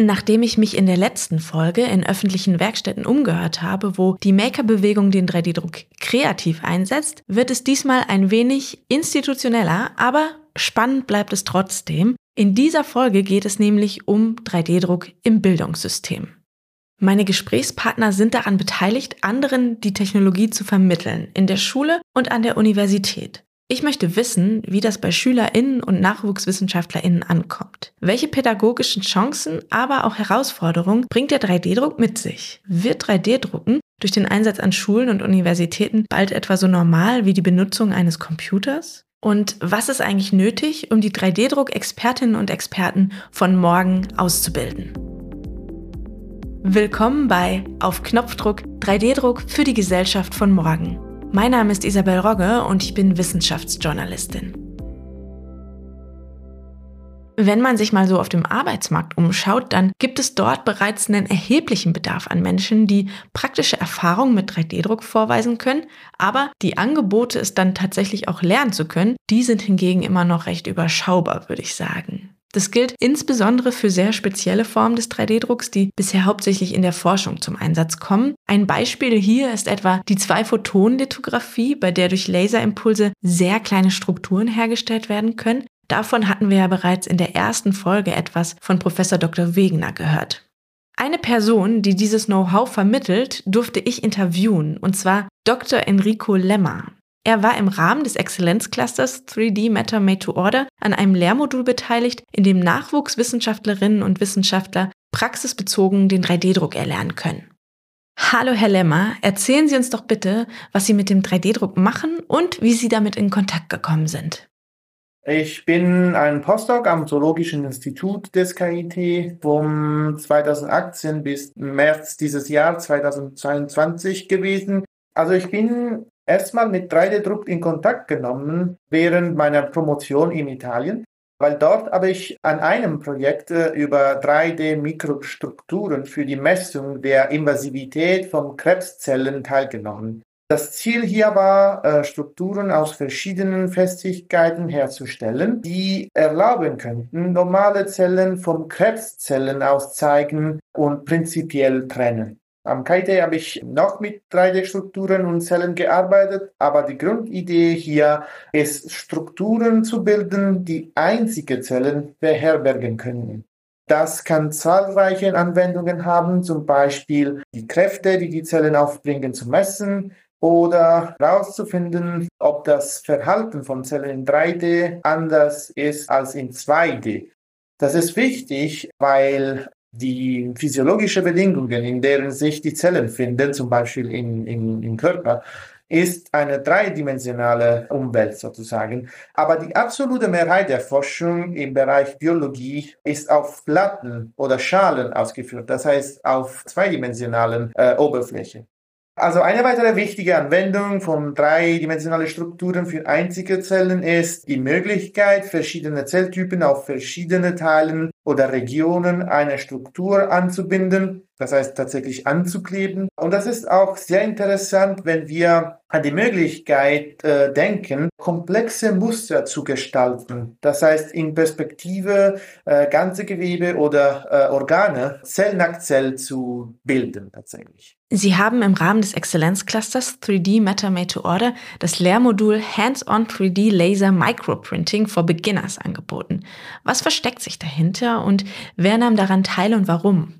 Nachdem ich mich in der letzten Folge in öffentlichen Werkstätten umgehört habe, wo die Maker-Bewegung den 3D-Druck kreativ einsetzt, wird es diesmal ein wenig institutioneller, aber spannend bleibt es trotzdem. In dieser Folge geht es nämlich um 3D-Druck im Bildungssystem. Meine Gesprächspartner sind daran beteiligt, anderen die Technologie zu vermitteln, in der Schule und an der Universität. Ich möchte wissen, wie das bei Schülerinnen und Nachwuchswissenschaftlerinnen ankommt. Welche pädagogischen Chancen, aber auch Herausforderungen bringt der 3D-Druck mit sich? Wird 3D-Drucken durch den Einsatz an Schulen und Universitäten bald etwa so normal wie die Benutzung eines Computers? Und was ist eigentlich nötig, um die 3D-Druck-Expertinnen und Experten von morgen auszubilden? Willkommen bei Auf Knopfdruck 3D-Druck für die Gesellschaft von morgen. Mein Name ist Isabel Rogge und ich bin Wissenschaftsjournalistin. Wenn man sich mal so auf dem Arbeitsmarkt umschaut, dann gibt es dort bereits einen erheblichen Bedarf an Menschen, die praktische Erfahrungen mit 3D-Druck vorweisen können, aber die Angebote, es dann tatsächlich auch lernen zu können, die sind hingegen immer noch recht überschaubar, würde ich sagen. Das gilt insbesondere für sehr spezielle Formen des 3D-Drucks, die bisher hauptsächlich in der Forschung zum Einsatz kommen. Ein Beispiel hier ist etwa die Zwei-Photonen-Lithografie, bei der durch Laserimpulse sehr kleine Strukturen hergestellt werden können. Davon hatten wir ja bereits in der ersten Folge etwas von Professor Dr. Wegener gehört. Eine Person, die dieses Know-how vermittelt, durfte ich interviewen, und zwar Dr. Enrico Lemmer. Er war im Rahmen des Exzellenzclusters 3D Matter Made to Order an einem Lehrmodul beteiligt, in dem Nachwuchswissenschaftlerinnen und Wissenschaftler praxisbezogen den 3D-Druck erlernen können. Hallo Herr Lemmer, erzählen Sie uns doch bitte, was Sie mit dem 3D-Druck machen und wie Sie damit in Kontakt gekommen sind. Ich bin ein Postdoc am Zoologischen Institut des KIT vom 2018 bis März dieses Jahr 2022 gewesen. Also ich bin erstmal mit 3D-Druck in Kontakt genommen während meiner Promotion in Italien, weil dort habe ich an einem Projekt äh, über 3D-Mikrostrukturen für die Messung der Invasivität von Krebszellen teilgenommen. Das Ziel hier war, äh, Strukturen aus verschiedenen Festigkeiten herzustellen, die erlauben könnten, normale Zellen von Krebszellen auszeigen und prinzipiell trennen. Am KIT habe ich noch mit 3D-Strukturen und Zellen gearbeitet, aber die Grundidee hier ist, Strukturen zu bilden, die einzige Zellen beherbergen können. Das kann zahlreiche Anwendungen haben, zum Beispiel die Kräfte, die die Zellen aufbringen, zu messen oder herauszufinden, ob das Verhalten von Zellen in 3D anders ist als in 2D. Das ist wichtig, weil die physiologische Bedingungen, in deren sich die Zellen finden, zum Beispiel in, in, im Körper, ist eine dreidimensionale Umwelt sozusagen. Aber die absolute Mehrheit der Forschung im Bereich Biologie ist auf Platten oder Schalen ausgeführt, das heißt auf zweidimensionalen äh, Oberflächen. Also eine weitere wichtige Anwendung von dreidimensionalen Strukturen für einzige Zellen ist die Möglichkeit, verschiedene Zelltypen auf verschiedene Teilen oder Regionen einer Struktur anzubinden, das heißt tatsächlich anzukleben. Und das ist auch sehr interessant, wenn wir an die Möglichkeit äh, denken, komplexe Muster zu gestalten. Das heißt, in Perspektive äh, ganze Gewebe oder äh, Organe Zell nach Zell zu bilden tatsächlich. Sie haben im Rahmen des Exzellenzclusters 3D Matter Made to Order das Lehrmodul Hands-on 3D Laser Microprinting for Beginners angeboten. Was versteckt sich dahinter und wer nahm daran teil und warum?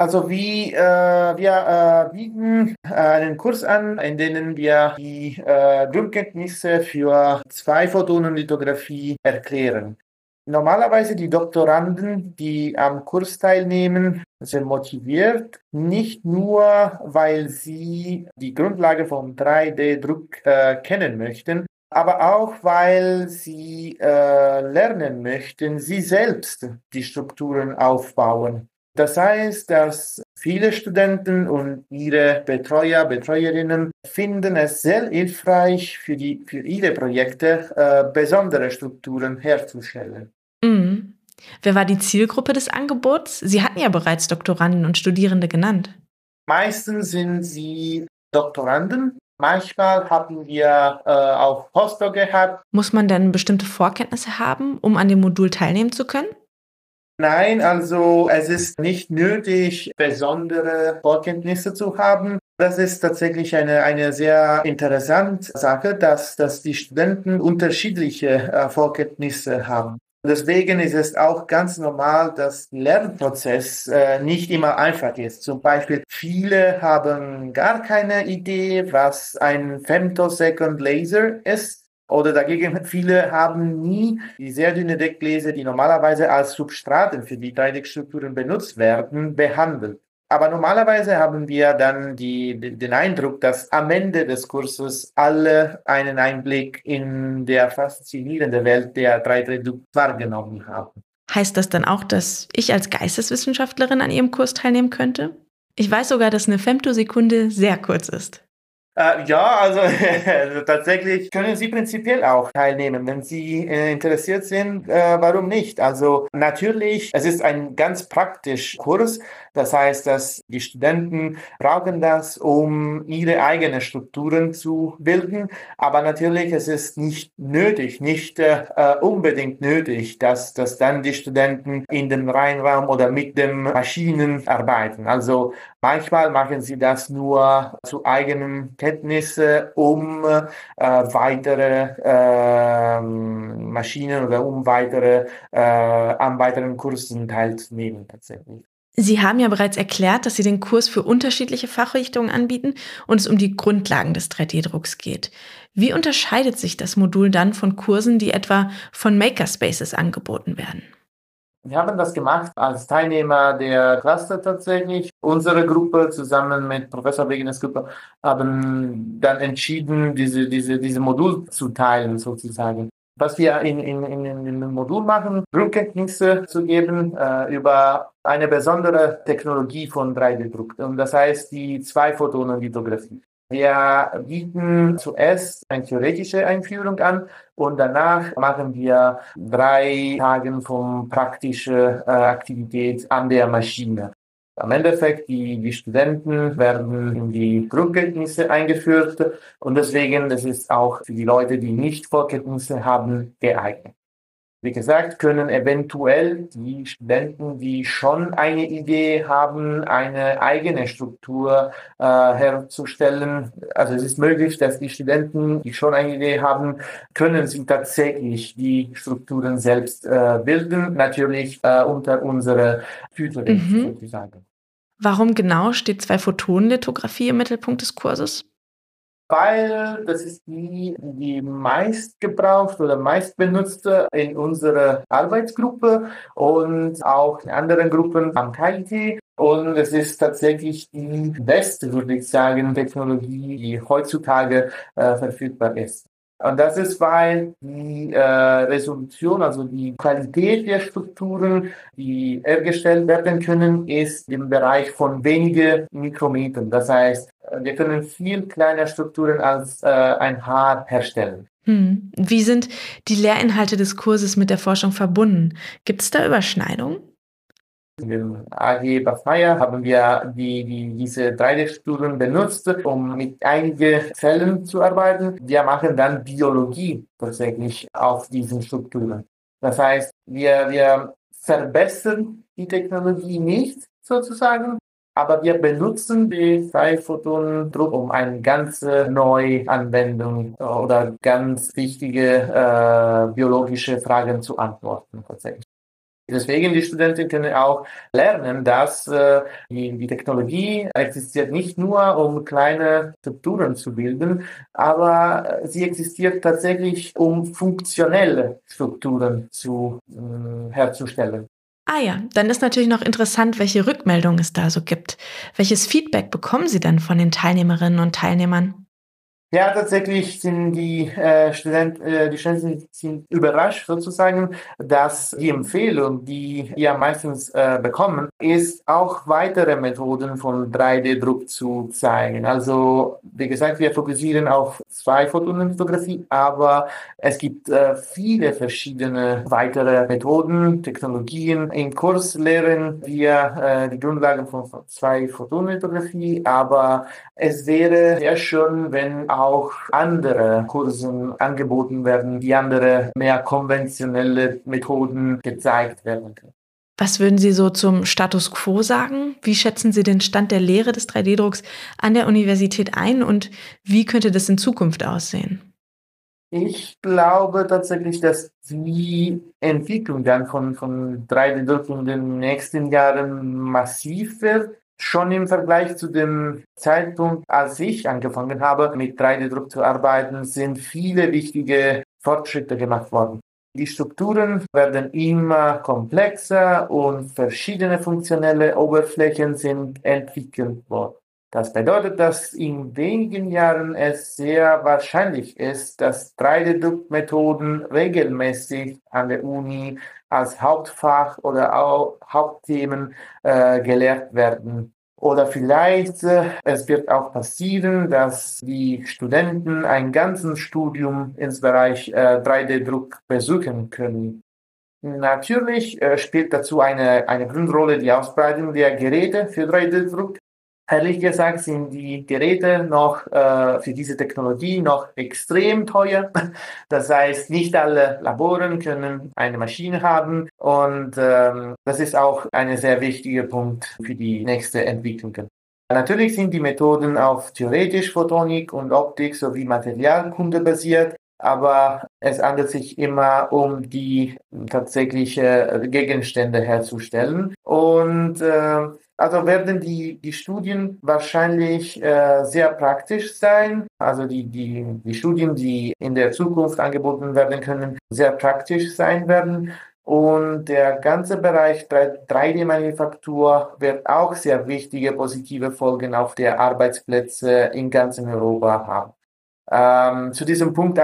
Also wie äh, wir äh, bieten äh, einen Kurs an, in dem wir die äh, Grundkenntnisse für zwei Photonenlithografie erklären. Normalerweise die Doktoranden, die am Kurs teilnehmen, sind motiviert, nicht nur, weil sie die Grundlage vom 3D-Druck äh, kennen möchten, aber auch, weil sie äh, lernen möchten, sie selbst die Strukturen aufbauen. Das heißt, dass viele Studenten und ihre Betreuer, Betreuerinnen finden es sehr hilfreich für, die, für ihre Projekte, äh, besondere Strukturen herzustellen. Mhm. Wer war die Zielgruppe des Angebots? Sie hatten ja bereits Doktoranden und Studierende genannt. Meistens sind sie Doktoranden. Manchmal haben wir äh, auch Postdoc gehabt. Muss man denn bestimmte Vorkenntnisse haben, um an dem Modul teilnehmen zu können? Nein, also es ist nicht nötig, besondere Vorkenntnisse zu haben. Das ist tatsächlich eine, eine sehr interessante Sache, dass, dass die Studenten unterschiedliche äh, Vorkenntnisse haben. Deswegen ist es auch ganz normal, dass Lernprozess äh, nicht immer einfach ist. Zum Beispiel, viele haben gar keine Idee, was ein Femtosecond Laser ist. Oder dagegen viele haben nie die sehr dünne Deckgläser, die normalerweise als Substraten für die 3D-Strukturen benutzt werden, behandelt. Aber normalerweise haben wir dann die, den Eindruck, dass am Ende des Kurses alle einen Einblick in der faszinierende Welt der 3D-Druck wahrgenommen haben. Heißt das dann auch, dass ich als Geisteswissenschaftlerin an Ihrem Kurs teilnehmen könnte? Ich weiß sogar, dass eine Femtosekunde sehr kurz ist. Äh, ja, also, also, tatsächlich können Sie prinzipiell auch teilnehmen, wenn Sie äh, interessiert sind. Äh, warum nicht? Also natürlich, es ist ein ganz praktisch Kurs. Das heißt, dass die Studenten brauchen das, um ihre eigenen Strukturen zu bilden. Aber natürlich, es ist nicht nötig, nicht äh, unbedingt nötig, dass, dass dann die Studenten in dem Reinraum oder mit den Maschinen arbeiten. Also manchmal machen sie das nur zu eigenen Kenntnisse, um äh, weitere äh, Maschinen oder um weitere äh, an weiteren Kursen teilzunehmen tatsächlich. Sie haben ja bereits erklärt, dass Sie den Kurs für unterschiedliche Fachrichtungen anbieten und es um die Grundlagen des 3D-Drucks geht. Wie unterscheidet sich das Modul dann von Kursen, die etwa von Makerspaces angeboten werden? Wir haben das gemacht als Teilnehmer der Cluster tatsächlich. Unsere Gruppe zusammen mit Professor Wegenes Gruppe haben dann entschieden, diese, diese, diese Modul zu teilen sozusagen. Was wir in, in, in, in dem Modul machen, Grundkenntnisse zu geben äh, über eine besondere Technologie von 3D-Druck. Und das heißt die Zwei-Photonen-Lithografie. Wir bieten zuerst eine theoretische Einführung an und danach machen wir drei Tage von praktischer äh, Aktivität an der Maschine. Am Endeffekt, die, die Studenten werden in die Grundkenntnisse eingeführt und deswegen, das ist auch für die Leute, die nicht Vorkenntnisse haben, geeignet. Wie gesagt, können eventuell die Studenten, die schon eine Idee haben, eine eigene Struktur äh, herzustellen. Also es ist möglich, dass die Studenten, die schon eine Idee haben, können sie tatsächlich die Strukturen selbst äh, bilden, natürlich äh, unter unserer Tutoring mhm. sozusagen. Warum genau steht zwei Photonenlithografie im Mittelpunkt des Kurses? Weil das ist die, die meistgebraucht oder meistbenutzte in unserer Arbeitsgruppe und auch in anderen Gruppen am KIT. Und es ist tatsächlich die beste, würde ich sagen, Technologie, die heutzutage äh, verfügbar ist. Und das ist, weil die äh, Resolution, also die Qualität der Strukturen, die hergestellt werden können, ist im Bereich von wenigen Mikrometern. Das heißt, wir können viel kleiner Strukturen als äh, ein Haar herstellen. Hm. Wie sind die Lehrinhalte des Kurses mit der Forschung verbunden? Gibt es da Überschneidungen? Im AG Bafaya haben wir die, die, diese 3D-Strukturen benutzt, um mit einigen Zellen zu arbeiten. Wir machen dann Biologie tatsächlich auf diesen Strukturen. Das heißt, wir, wir verbessern die Technologie nicht sozusagen, aber wir benutzen die Zwei-Photonen-Druck, um eine ganz neue Anwendung oder ganz wichtige äh, biologische Fragen zu antworten tatsächlich. Deswegen die Studenten können auch lernen, dass äh, die, die, Technologie existiert nicht nur, um kleine Strukturen zu bilden, aber sie existiert tatsächlich, um funktionelle Strukturen zu, äh, herzustellen. Ah ja, dann ist natürlich noch interessant, welche Rückmeldungen es da so gibt. Welches Feedback bekommen Sie denn von den Teilnehmerinnen und Teilnehmern? Ja, tatsächlich sind die äh, Studenten, äh, die Studenten sind überrascht sozusagen, dass die Empfehlung, die wir meistens äh, bekommen, ist auch weitere Methoden von 3D-Druck zu zeigen. Also, wie gesagt, wir fokussieren auf zwei Photonenfotografie, aber es gibt äh, viele verschiedene weitere Methoden, Technologien. Im Kurs lehren wir äh, die Grundlagen von zwei Photonenfotografie, aber es wäre sehr schön, wenn auch andere Kursen angeboten werden, die andere, mehr konventionelle Methoden gezeigt werden können. Was würden Sie so zum Status quo sagen? Wie schätzen Sie den Stand der Lehre des 3D-Drucks an der Universität ein und wie könnte das in Zukunft aussehen? Ich glaube tatsächlich, dass die Entwicklung dann von, von 3D-Druck in den nächsten Jahren massiv wird. Schon im Vergleich zu dem Zeitpunkt, als ich angefangen habe, mit 3D-Druck zu arbeiten, sind viele wichtige Fortschritte gemacht worden. Die Strukturen werden immer komplexer und verschiedene funktionelle Oberflächen sind entwickelt worden. Das bedeutet, dass in wenigen Jahren es sehr wahrscheinlich ist, dass 3D-Druckmethoden regelmäßig an der Uni als Hauptfach oder auch Hauptthemen äh, gelehrt werden. Oder vielleicht, äh, es wird auch passieren, dass die Studenten ein ganzes Studium ins Bereich äh, 3D-Druck besuchen können. Natürlich äh, spielt dazu eine, eine Grundrolle die Ausbreitung der Geräte für 3D-Druck. Ehrlich gesagt sind die Geräte noch äh, für diese Technologie noch extrem teuer. Das heißt, nicht alle Laboren können eine Maschine haben und ähm, das ist auch ein sehr wichtiger Punkt für die nächste Entwicklung. Natürlich sind die Methoden auf theoretisch Photonik und Optik sowie Materialkunde basiert, aber es handelt sich immer um die tatsächliche Gegenstände herzustellen und äh, also werden die, die Studien wahrscheinlich äh, sehr praktisch sein. Also die, die, die Studien, die in der Zukunft angeboten werden können, sehr praktisch sein werden. Und der ganze Bereich 3D-Manufaktur wird auch sehr wichtige positive Folgen auf der Arbeitsplätze in ganzen Europa haben. Ähm, zu diesem Punkt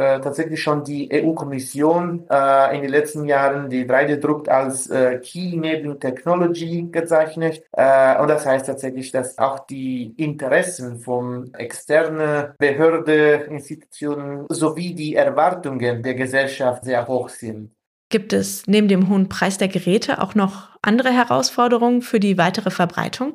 äh, tatsächlich schon die EU-Kommission äh, in den letzten Jahren die 3D-Druck als äh, Key Enabling Technology gezeichnet. Äh, und das heißt tatsächlich, dass auch die Interessen von externen Behörden, Institutionen sowie die Erwartungen der Gesellschaft sehr hoch sind. Gibt es neben dem hohen Preis der Geräte auch noch andere Herausforderungen für die weitere Verbreitung?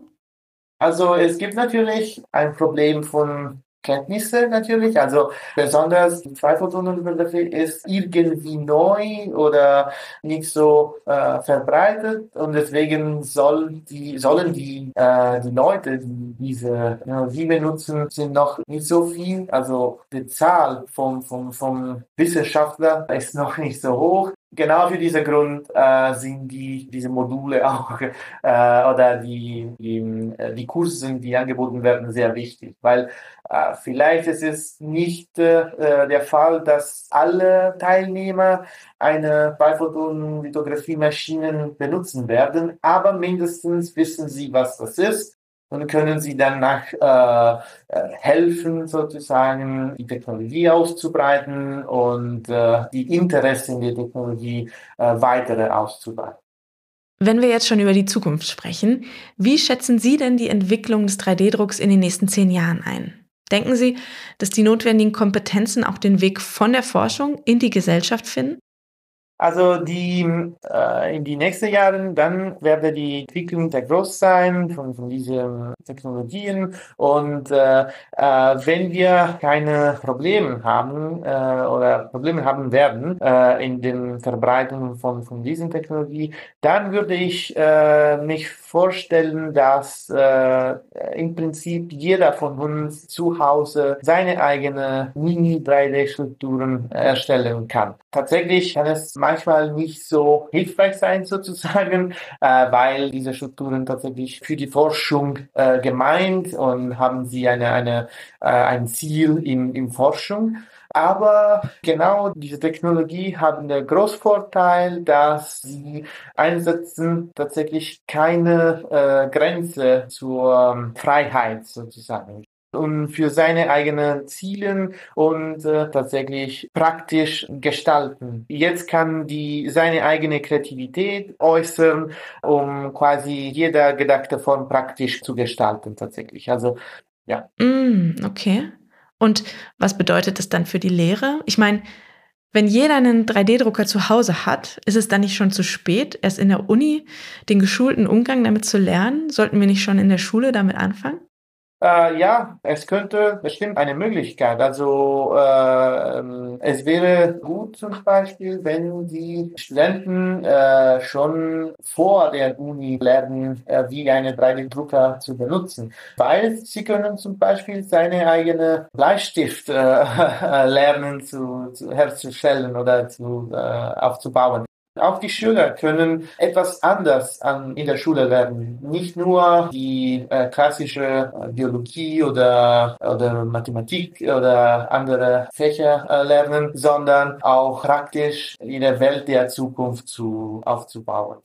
Also es gibt natürlich ein Problem von Kenntnisse natürlich. Also besonders die Zweifelstonenübergriffe ist irgendwie neu oder nicht so äh, verbreitet und deswegen soll die, sollen die, äh, die Leute, die diese Technologie benutzen, sind noch nicht so viel. Also die Zahl vom, vom, vom Wissenschaftler ist noch nicht so hoch genau für diesen Grund äh, sind die, diese Module auch äh, oder die, die, äh, die Kurse, die angeboten werden, sehr wichtig, weil äh, vielleicht ist es nicht äh, der Fall, dass alle Teilnehmer eine Beiphoton-Lithografie-Maschinen benutzen werden, aber mindestens wissen sie, was das ist und können sie dann nach äh, äh, helfen, sozusagen die Technologie auszubreiten und äh, die Interessen der Technologie äh, weitere auszubreiten. Wenn wir jetzt schon über die Zukunft sprechen, wie schätzen Sie denn die Entwicklung des 3D-Drucks in den nächsten zehn Jahren ein? Denken Sie, dass die notwendigen Kompetenzen auch den Weg von der Forschung in die Gesellschaft finden? Also die äh, in die nächsten Jahren dann werde die Entwicklung sehr groß sein von, von diesen Technologien und äh, äh, wenn wir keine Probleme haben äh, oder Probleme haben werden äh, in den Verbreitung von von diesen Technologie, dann würde ich äh, mich vorstellen, dass äh, im Prinzip jeder von uns zu Hause seine eigene Mini 3D-Strukturen erstellen kann. Tatsächlich kann es manchmal nicht so hilfreich sein sozusagen, äh, weil diese Strukturen tatsächlich für die Forschung äh, gemeint und haben sie eine, eine, äh, ein Ziel in, in Forschung. Aber genau diese Technologie haben den Großvorteil, dass sie einsetzen tatsächlich keine äh, Grenze zur ähm, Freiheit sozusagen und für seine eigenen Ziele und äh, tatsächlich praktisch gestalten. Jetzt kann die seine eigene Kreativität äußern, um quasi jeder gedachte Form praktisch zu gestalten tatsächlich. Also ja. Mm, okay. Und was bedeutet das dann für die Lehre? Ich meine, wenn jeder einen 3D-Drucker zu Hause hat, ist es dann nicht schon zu spät, erst in der Uni den geschulten Umgang damit zu lernen? Sollten wir nicht schon in der Schule damit anfangen? Äh, ja, es könnte bestimmt eine Möglichkeit. Also äh, Es wäre gut zum Beispiel, wenn die Studenten äh, schon vor der Uni lernen, äh, wie eine 3D-Drucker zu benutzen, weil sie können zum Beispiel seine eigene Bleistift äh, lernen zu, zu herzustellen oder zu, äh, aufzubauen. Auch die Schüler können etwas anders an, in der Schule lernen. Nicht nur die äh, klassische äh, Biologie oder, oder Mathematik oder andere Fächer äh, lernen, sondern auch praktisch in der Welt der Zukunft zu, aufzubauen.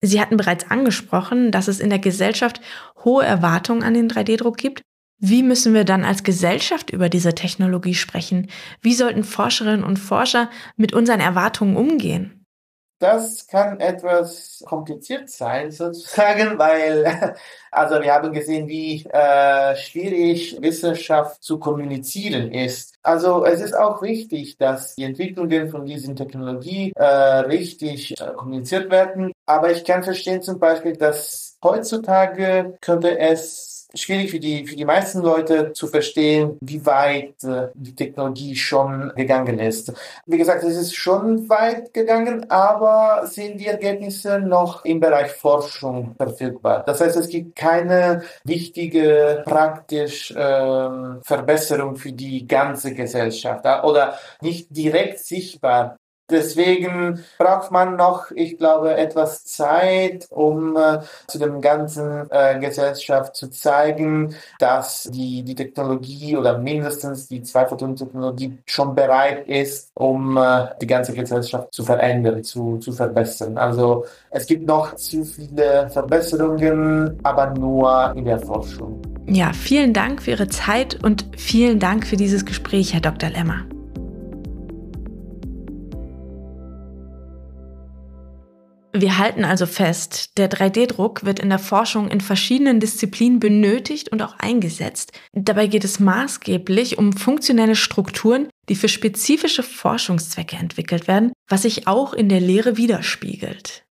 Sie hatten bereits angesprochen, dass es in der Gesellschaft hohe Erwartungen an den 3D-Druck gibt. Wie müssen wir dann als Gesellschaft über diese Technologie sprechen? Wie sollten Forscherinnen und Forscher mit unseren Erwartungen umgehen? Das kann etwas kompliziert sein, sozusagen, weil, also wir haben gesehen, wie äh, schwierig Wissenschaft zu kommunizieren ist. Also es ist auch wichtig, dass die Entwicklungen von diesen Technologie äh, richtig äh, kommuniziert werden. Aber ich kann verstehen zum Beispiel, dass heutzutage könnte es schwierig für die, für die meisten Leute zu verstehen, wie weit äh, die Technologie schon gegangen ist. Wie gesagt, es ist schon weit gegangen, aber sind die Ergebnisse noch im Bereich Forschung verfügbar. Das heißt, es gibt keine wichtige praktische äh, Verbesserung für die ganze Gesellschaft oder nicht direkt sichtbar Deswegen braucht man noch, ich glaube, etwas Zeit, um äh, zu dem ganzen äh, Gesellschaft zu zeigen, dass die, die Technologie oder mindestens die Zwei-Photonen-Technologie schon bereit ist, um äh, die ganze Gesellschaft zu verändern, zu, zu verbessern. Also es gibt noch zu viele Verbesserungen, aber nur in der Forschung. Ja, vielen Dank für Ihre Zeit und vielen Dank für dieses Gespräch, Herr Dr. Lemmer. Wir halten also fest, der 3D-Druck wird in der Forschung in verschiedenen Disziplinen benötigt und auch eingesetzt. Dabei geht es maßgeblich um funktionelle Strukturen, die für spezifische Forschungszwecke entwickelt werden, was sich auch in der Lehre widerspiegelt.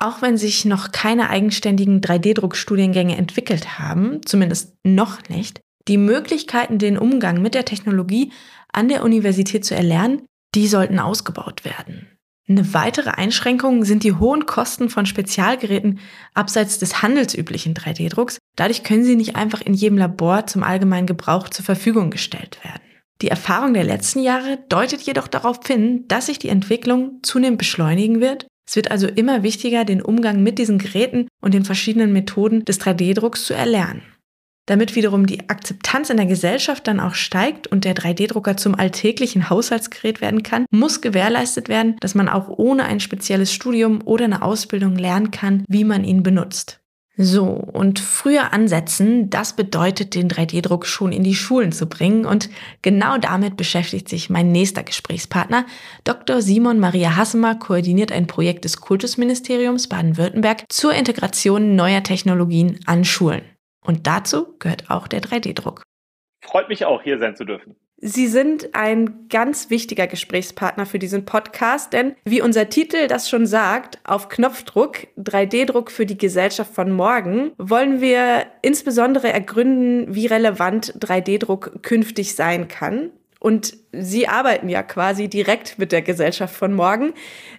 Auch wenn sich noch keine eigenständigen 3D-Druckstudiengänge entwickelt haben, zumindest noch nicht, die Möglichkeiten, den Umgang mit der Technologie an der Universität zu erlernen, die sollten ausgebaut werden. Eine weitere Einschränkung sind die hohen Kosten von Spezialgeräten abseits des handelsüblichen 3D-Drucks. Dadurch können sie nicht einfach in jedem Labor zum allgemeinen Gebrauch zur Verfügung gestellt werden. Die Erfahrung der letzten Jahre deutet jedoch darauf hin, dass sich die Entwicklung zunehmend beschleunigen wird. Es wird also immer wichtiger, den Umgang mit diesen Geräten und den verschiedenen Methoden des 3D-Drucks zu erlernen. Damit wiederum die Akzeptanz in der Gesellschaft dann auch steigt und der 3D-Drucker zum alltäglichen Haushaltsgerät werden kann, muss gewährleistet werden, dass man auch ohne ein spezielles Studium oder eine Ausbildung lernen kann, wie man ihn benutzt. So, und früher ansetzen, das bedeutet, den 3D-Druck schon in die Schulen zu bringen. Und genau damit beschäftigt sich mein nächster Gesprächspartner. Dr. Simon Maria Hassemer koordiniert ein Projekt des Kultusministeriums Baden-Württemberg zur Integration neuer Technologien an Schulen. Und dazu gehört auch der 3D-Druck. Freut mich auch, hier sein zu dürfen. Sie sind ein ganz wichtiger Gesprächspartner für diesen Podcast, denn wie unser Titel das schon sagt, auf Knopfdruck, 3D-Druck für die Gesellschaft von morgen, wollen wir insbesondere ergründen, wie relevant 3D-Druck künftig sein kann und Sie arbeiten ja quasi direkt mit der Gesellschaft von morgen,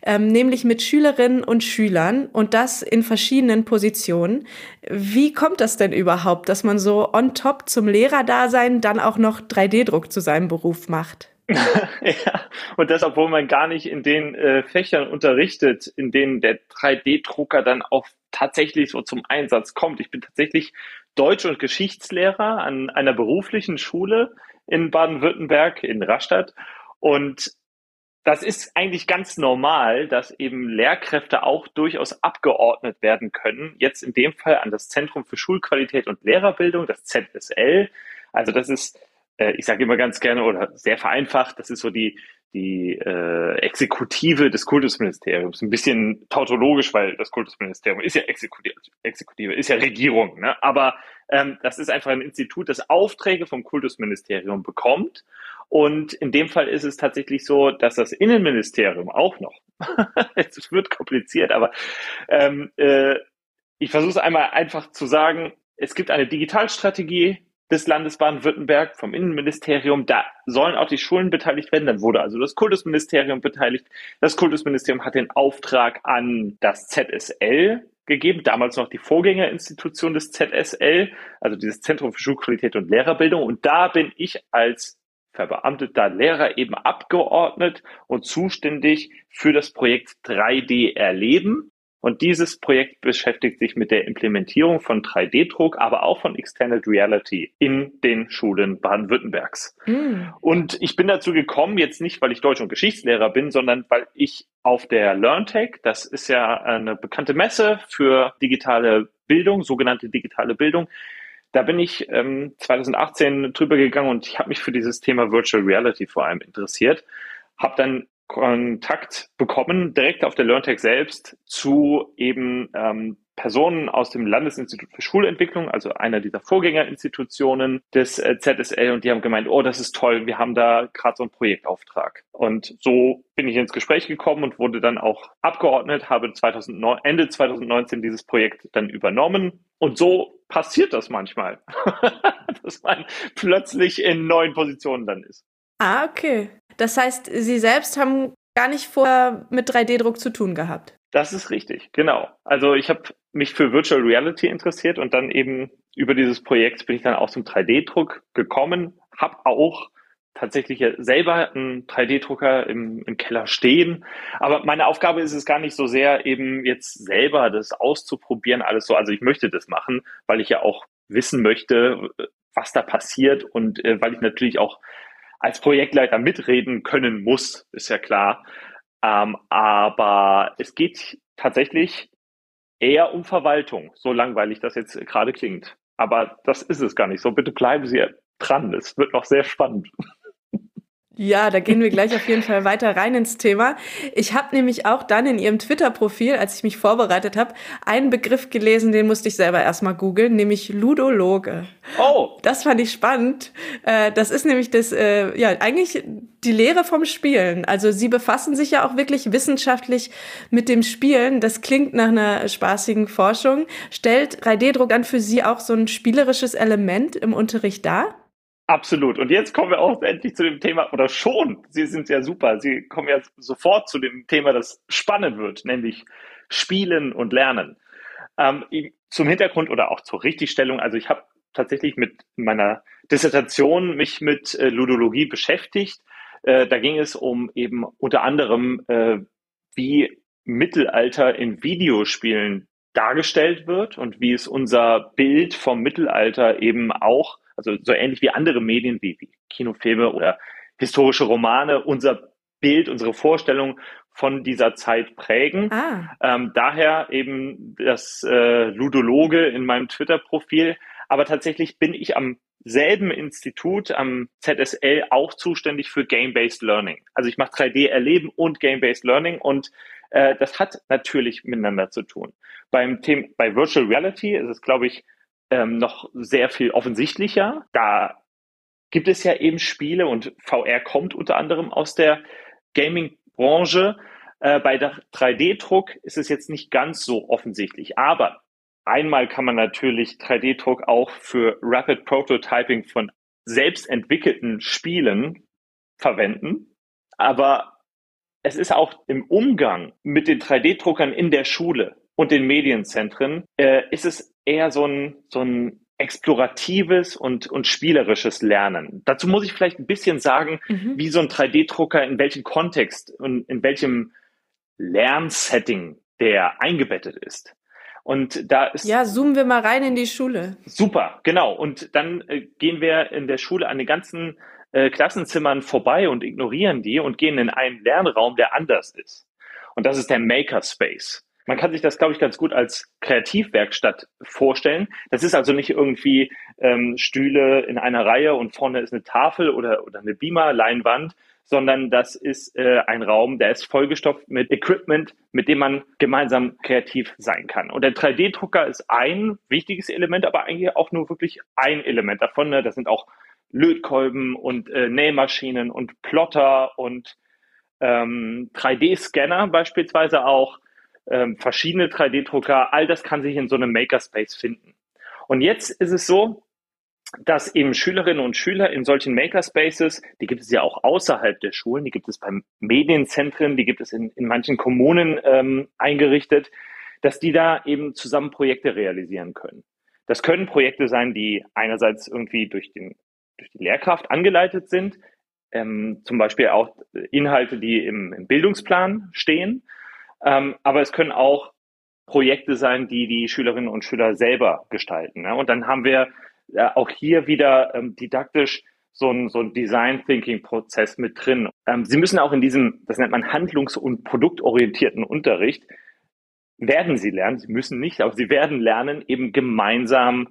ähm, nämlich mit Schülerinnen und Schülern und das in verschiedenen Positionen. Wie kommt das denn überhaupt, dass man so on top zum Lehrerdasein dann auch noch 3D-Druck zu seinem Beruf macht? ja, und das, obwohl man gar nicht in den äh, Fächern unterrichtet, in denen der 3D-Drucker dann auch tatsächlich so zum Einsatz kommt. Ich bin tatsächlich Deutsch- und Geschichtslehrer an einer beruflichen Schule in Baden-Württemberg, in Rastatt. Und das ist eigentlich ganz normal, dass eben Lehrkräfte auch durchaus abgeordnet werden können. Jetzt in dem Fall an das Zentrum für Schulqualität und Lehrerbildung, das ZSL. Also das ist, äh, ich sage immer ganz gerne oder sehr vereinfacht, das ist so die, die äh, Exekutive des Kultusministeriums. Ein bisschen tautologisch, weil das Kultusministerium ist ja Exekutive, ist ja Regierung. Ne? Aber ähm, das ist einfach ein Institut, das Aufträge vom Kultusministerium bekommt. Und in dem Fall ist es tatsächlich so, dass das Innenministerium auch noch, es wird kompliziert, aber ähm, äh, ich versuche es einmal einfach zu sagen, es gibt eine Digitalstrategie des Landes Baden-Württemberg, vom Innenministerium. Da sollen auch die Schulen beteiligt werden. Dann wurde also das Kultusministerium beteiligt. Das Kultusministerium hat den Auftrag an das ZSL gegeben, damals noch die Vorgängerinstitution des ZSL, also dieses Zentrum für Schulqualität und Lehrerbildung. Und da bin ich als verbeamteter Lehrer eben abgeordnet und zuständig für das Projekt 3D Erleben. Und dieses Projekt beschäftigt sich mit der Implementierung von 3D-Druck, aber auch von Extended Reality in den Schulen Baden-Württembergs. Mm. Und ich bin dazu gekommen, jetzt nicht, weil ich Deutsch- und Geschichtslehrer bin, sondern weil ich auf der LearnTech, das ist ja eine bekannte Messe für digitale Bildung, sogenannte digitale Bildung, da bin ich ähm, 2018 drüber gegangen und ich habe mich für dieses Thema Virtual Reality vor allem interessiert. Habe dann Kontakt bekommen, direkt auf der LearnTech selbst, zu eben ähm, Personen aus dem Landesinstitut für Schulentwicklung, also einer dieser Vorgängerinstitutionen des äh, ZSL, und die haben gemeint, oh, das ist toll, wir haben da gerade so einen Projektauftrag. Und so bin ich ins Gespräch gekommen und wurde dann auch abgeordnet, habe 2009, Ende 2019 dieses Projekt dann übernommen. Und so passiert das manchmal, dass man plötzlich in neuen Positionen dann ist. Ah, okay. Das heißt, Sie selbst haben gar nicht vorher mit 3D-Druck zu tun gehabt. Das ist richtig, genau. Also ich habe mich für Virtual Reality interessiert und dann eben über dieses Projekt bin ich dann auch zum 3D-Druck gekommen, habe auch tatsächlich selber einen 3D-Drucker im, im Keller stehen. Aber meine Aufgabe ist es gar nicht so sehr, eben jetzt selber das auszuprobieren, alles so. Also ich möchte das machen, weil ich ja auch wissen möchte, was da passiert und äh, weil ich natürlich auch als Projektleiter mitreden können muss, ist ja klar. Ähm, aber es geht tatsächlich eher um Verwaltung, so langweilig das jetzt gerade klingt. Aber das ist es gar nicht so. Bitte bleiben Sie dran. Es wird noch sehr spannend. Ja, da gehen wir gleich auf jeden Fall weiter rein ins Thema. Ich habe nämlich auch dann in Ihrem Twitter-Profil, als ich mich vorbereitet habe, einen Begriff gelesen, den musste ich selber erstmal googeln, nämlich Ludologe. Oh! Das fand ich spannend. Äh, das ist nämlich das, äh, ja, eigentlich die Lehre vom Spielen. Also Sie befassen sich ja auch wirklich wissenschaftlich mit dem Spielen. Das klingt nach einer spaßigen Forschung. Stellt 3D-Druck dann für Sie auch so ein spielerisches Element im Unterricht dar? Absolut. Und jetzt kommen wir auch endlich zu dem Thema, oder schon, Sie sind ja super, Sie kommen ja sofort zu dem Thema, das spannend wird, nämlich Spielen und Lernen. Ähm, zum Hintergrund oder auch zur Richtigstellung, also ich habe tatsächlich mit meiner Dissertation mich mit äh, Ludologie beschäftigt. Äh, da ging es um eben unter anderem, äh, wie Mittelalter in Videospielen dargestellt wird und wie es unser Bild vom Mittelalter eben auch also so ähnlich wie andere Medien wie, wie Kinofilme oder historische Romane, unser Bild, unsere Vorstellung von dieser Zeit prägen. Ah. Ähm, daher eben das äh, Ludologe in meinem Twitter-Profil. Aber tatsächlich bin ich am selben Institut, am ZSL, auch zuständig für Game-Based Learning. Also ich mache 3D-Erleben und Game-Based Learning und äh, das hat natürlich miteinander zu tun. Beim Thema, bei Virtual Reality ist es, glaube ich, ähm, noch sehr viel offensichtlicher. Da gibt es ja eben Spiele und VR kommt unter anderem aus der Gaming-Branche. Äh, bei der 3D-Druck ist es jetzt nicht ganz so offensichtlich. Aber einmal kann man natürlich 3D-Druck auch für Rapid Prototyping von selbst entwickelten Spielen verwenden. Aber es ist auch im Umgang mit den 3D-Druckern in der Schule und den Medienzentren, äh, ist es eher so ein, so ein exploratives und, und spielerisches Lernen. Dazu muss ich vielleicht ein bisschen sagen, mhm. wie so ein 3D-Drucker in welchem Kontext und in welchem Lernsetting der eingebettet ist. Und da ist. Ja, zoomen wir mal rein in die Schule. Super, genau. Und dann äh, gehen wir in der Schule an den ganzen äh, Klassenzimmern vorbei und ignorieren die und gehen in einen Lernraum, der anders ist. Und das ist der Makerspace. Man kann sich das, glaube ich, ganz gut als Kreativwerkstatt vorstellen. Das ist also nicht irgendwie ähm, Stühle in einer Reihe und vorne ist eine Tafel oder, oder eine Beamer-Leinwand, sondern das ist äh, ein Raum, der ist vollgestopft mit Equipment, mit dem man gemeinsam kreativ sein kann. Und der 3D-Drucker ist ein wichtiges Element, aber eigentlich auch nur wirklich ein Element davon. Ne? Das sind auch Lötkolben und äh, Nähmaschinen und Plotter und ähm, 3D-Scanner beispielsweise auch ähm, verschiedene 3D-Drucker, all das kann sich in so einem Makerspace finden. Und jetzt ist es so, dass eben Schülerinnen und Schüler in solchen Makerspaces, die gibt es ja auch außerhalb der Schulen, die gibt es beim Medienzentren, die gibt es in, in manchen Kommunen ähm, eingerichtet, dass die da eben zusammen Projekte realisieren können. Das können Projekte sein, die einerseits irgendwie durch, den, durch die Lehrkraft angeleitet sind, ähm, zum Beispiel auch Inhalte, die im, im Bildungsplan stehen, ähm, aber es können auch Projekte sein, die die Schülerinnen und Schüler selber gestalten. Ne? Und dann haben wir äh, auch hier wieder ähm, didaktisch so ein, so ein Design Thinking Prozess mit drin. Ähm, Sie müssen auch in diesem, das nennt man handlungs- und produktorientierten Unterricht, werden Sie lernen, Sie müssen nicht, aber Sie werden lernen, eben gemeinsam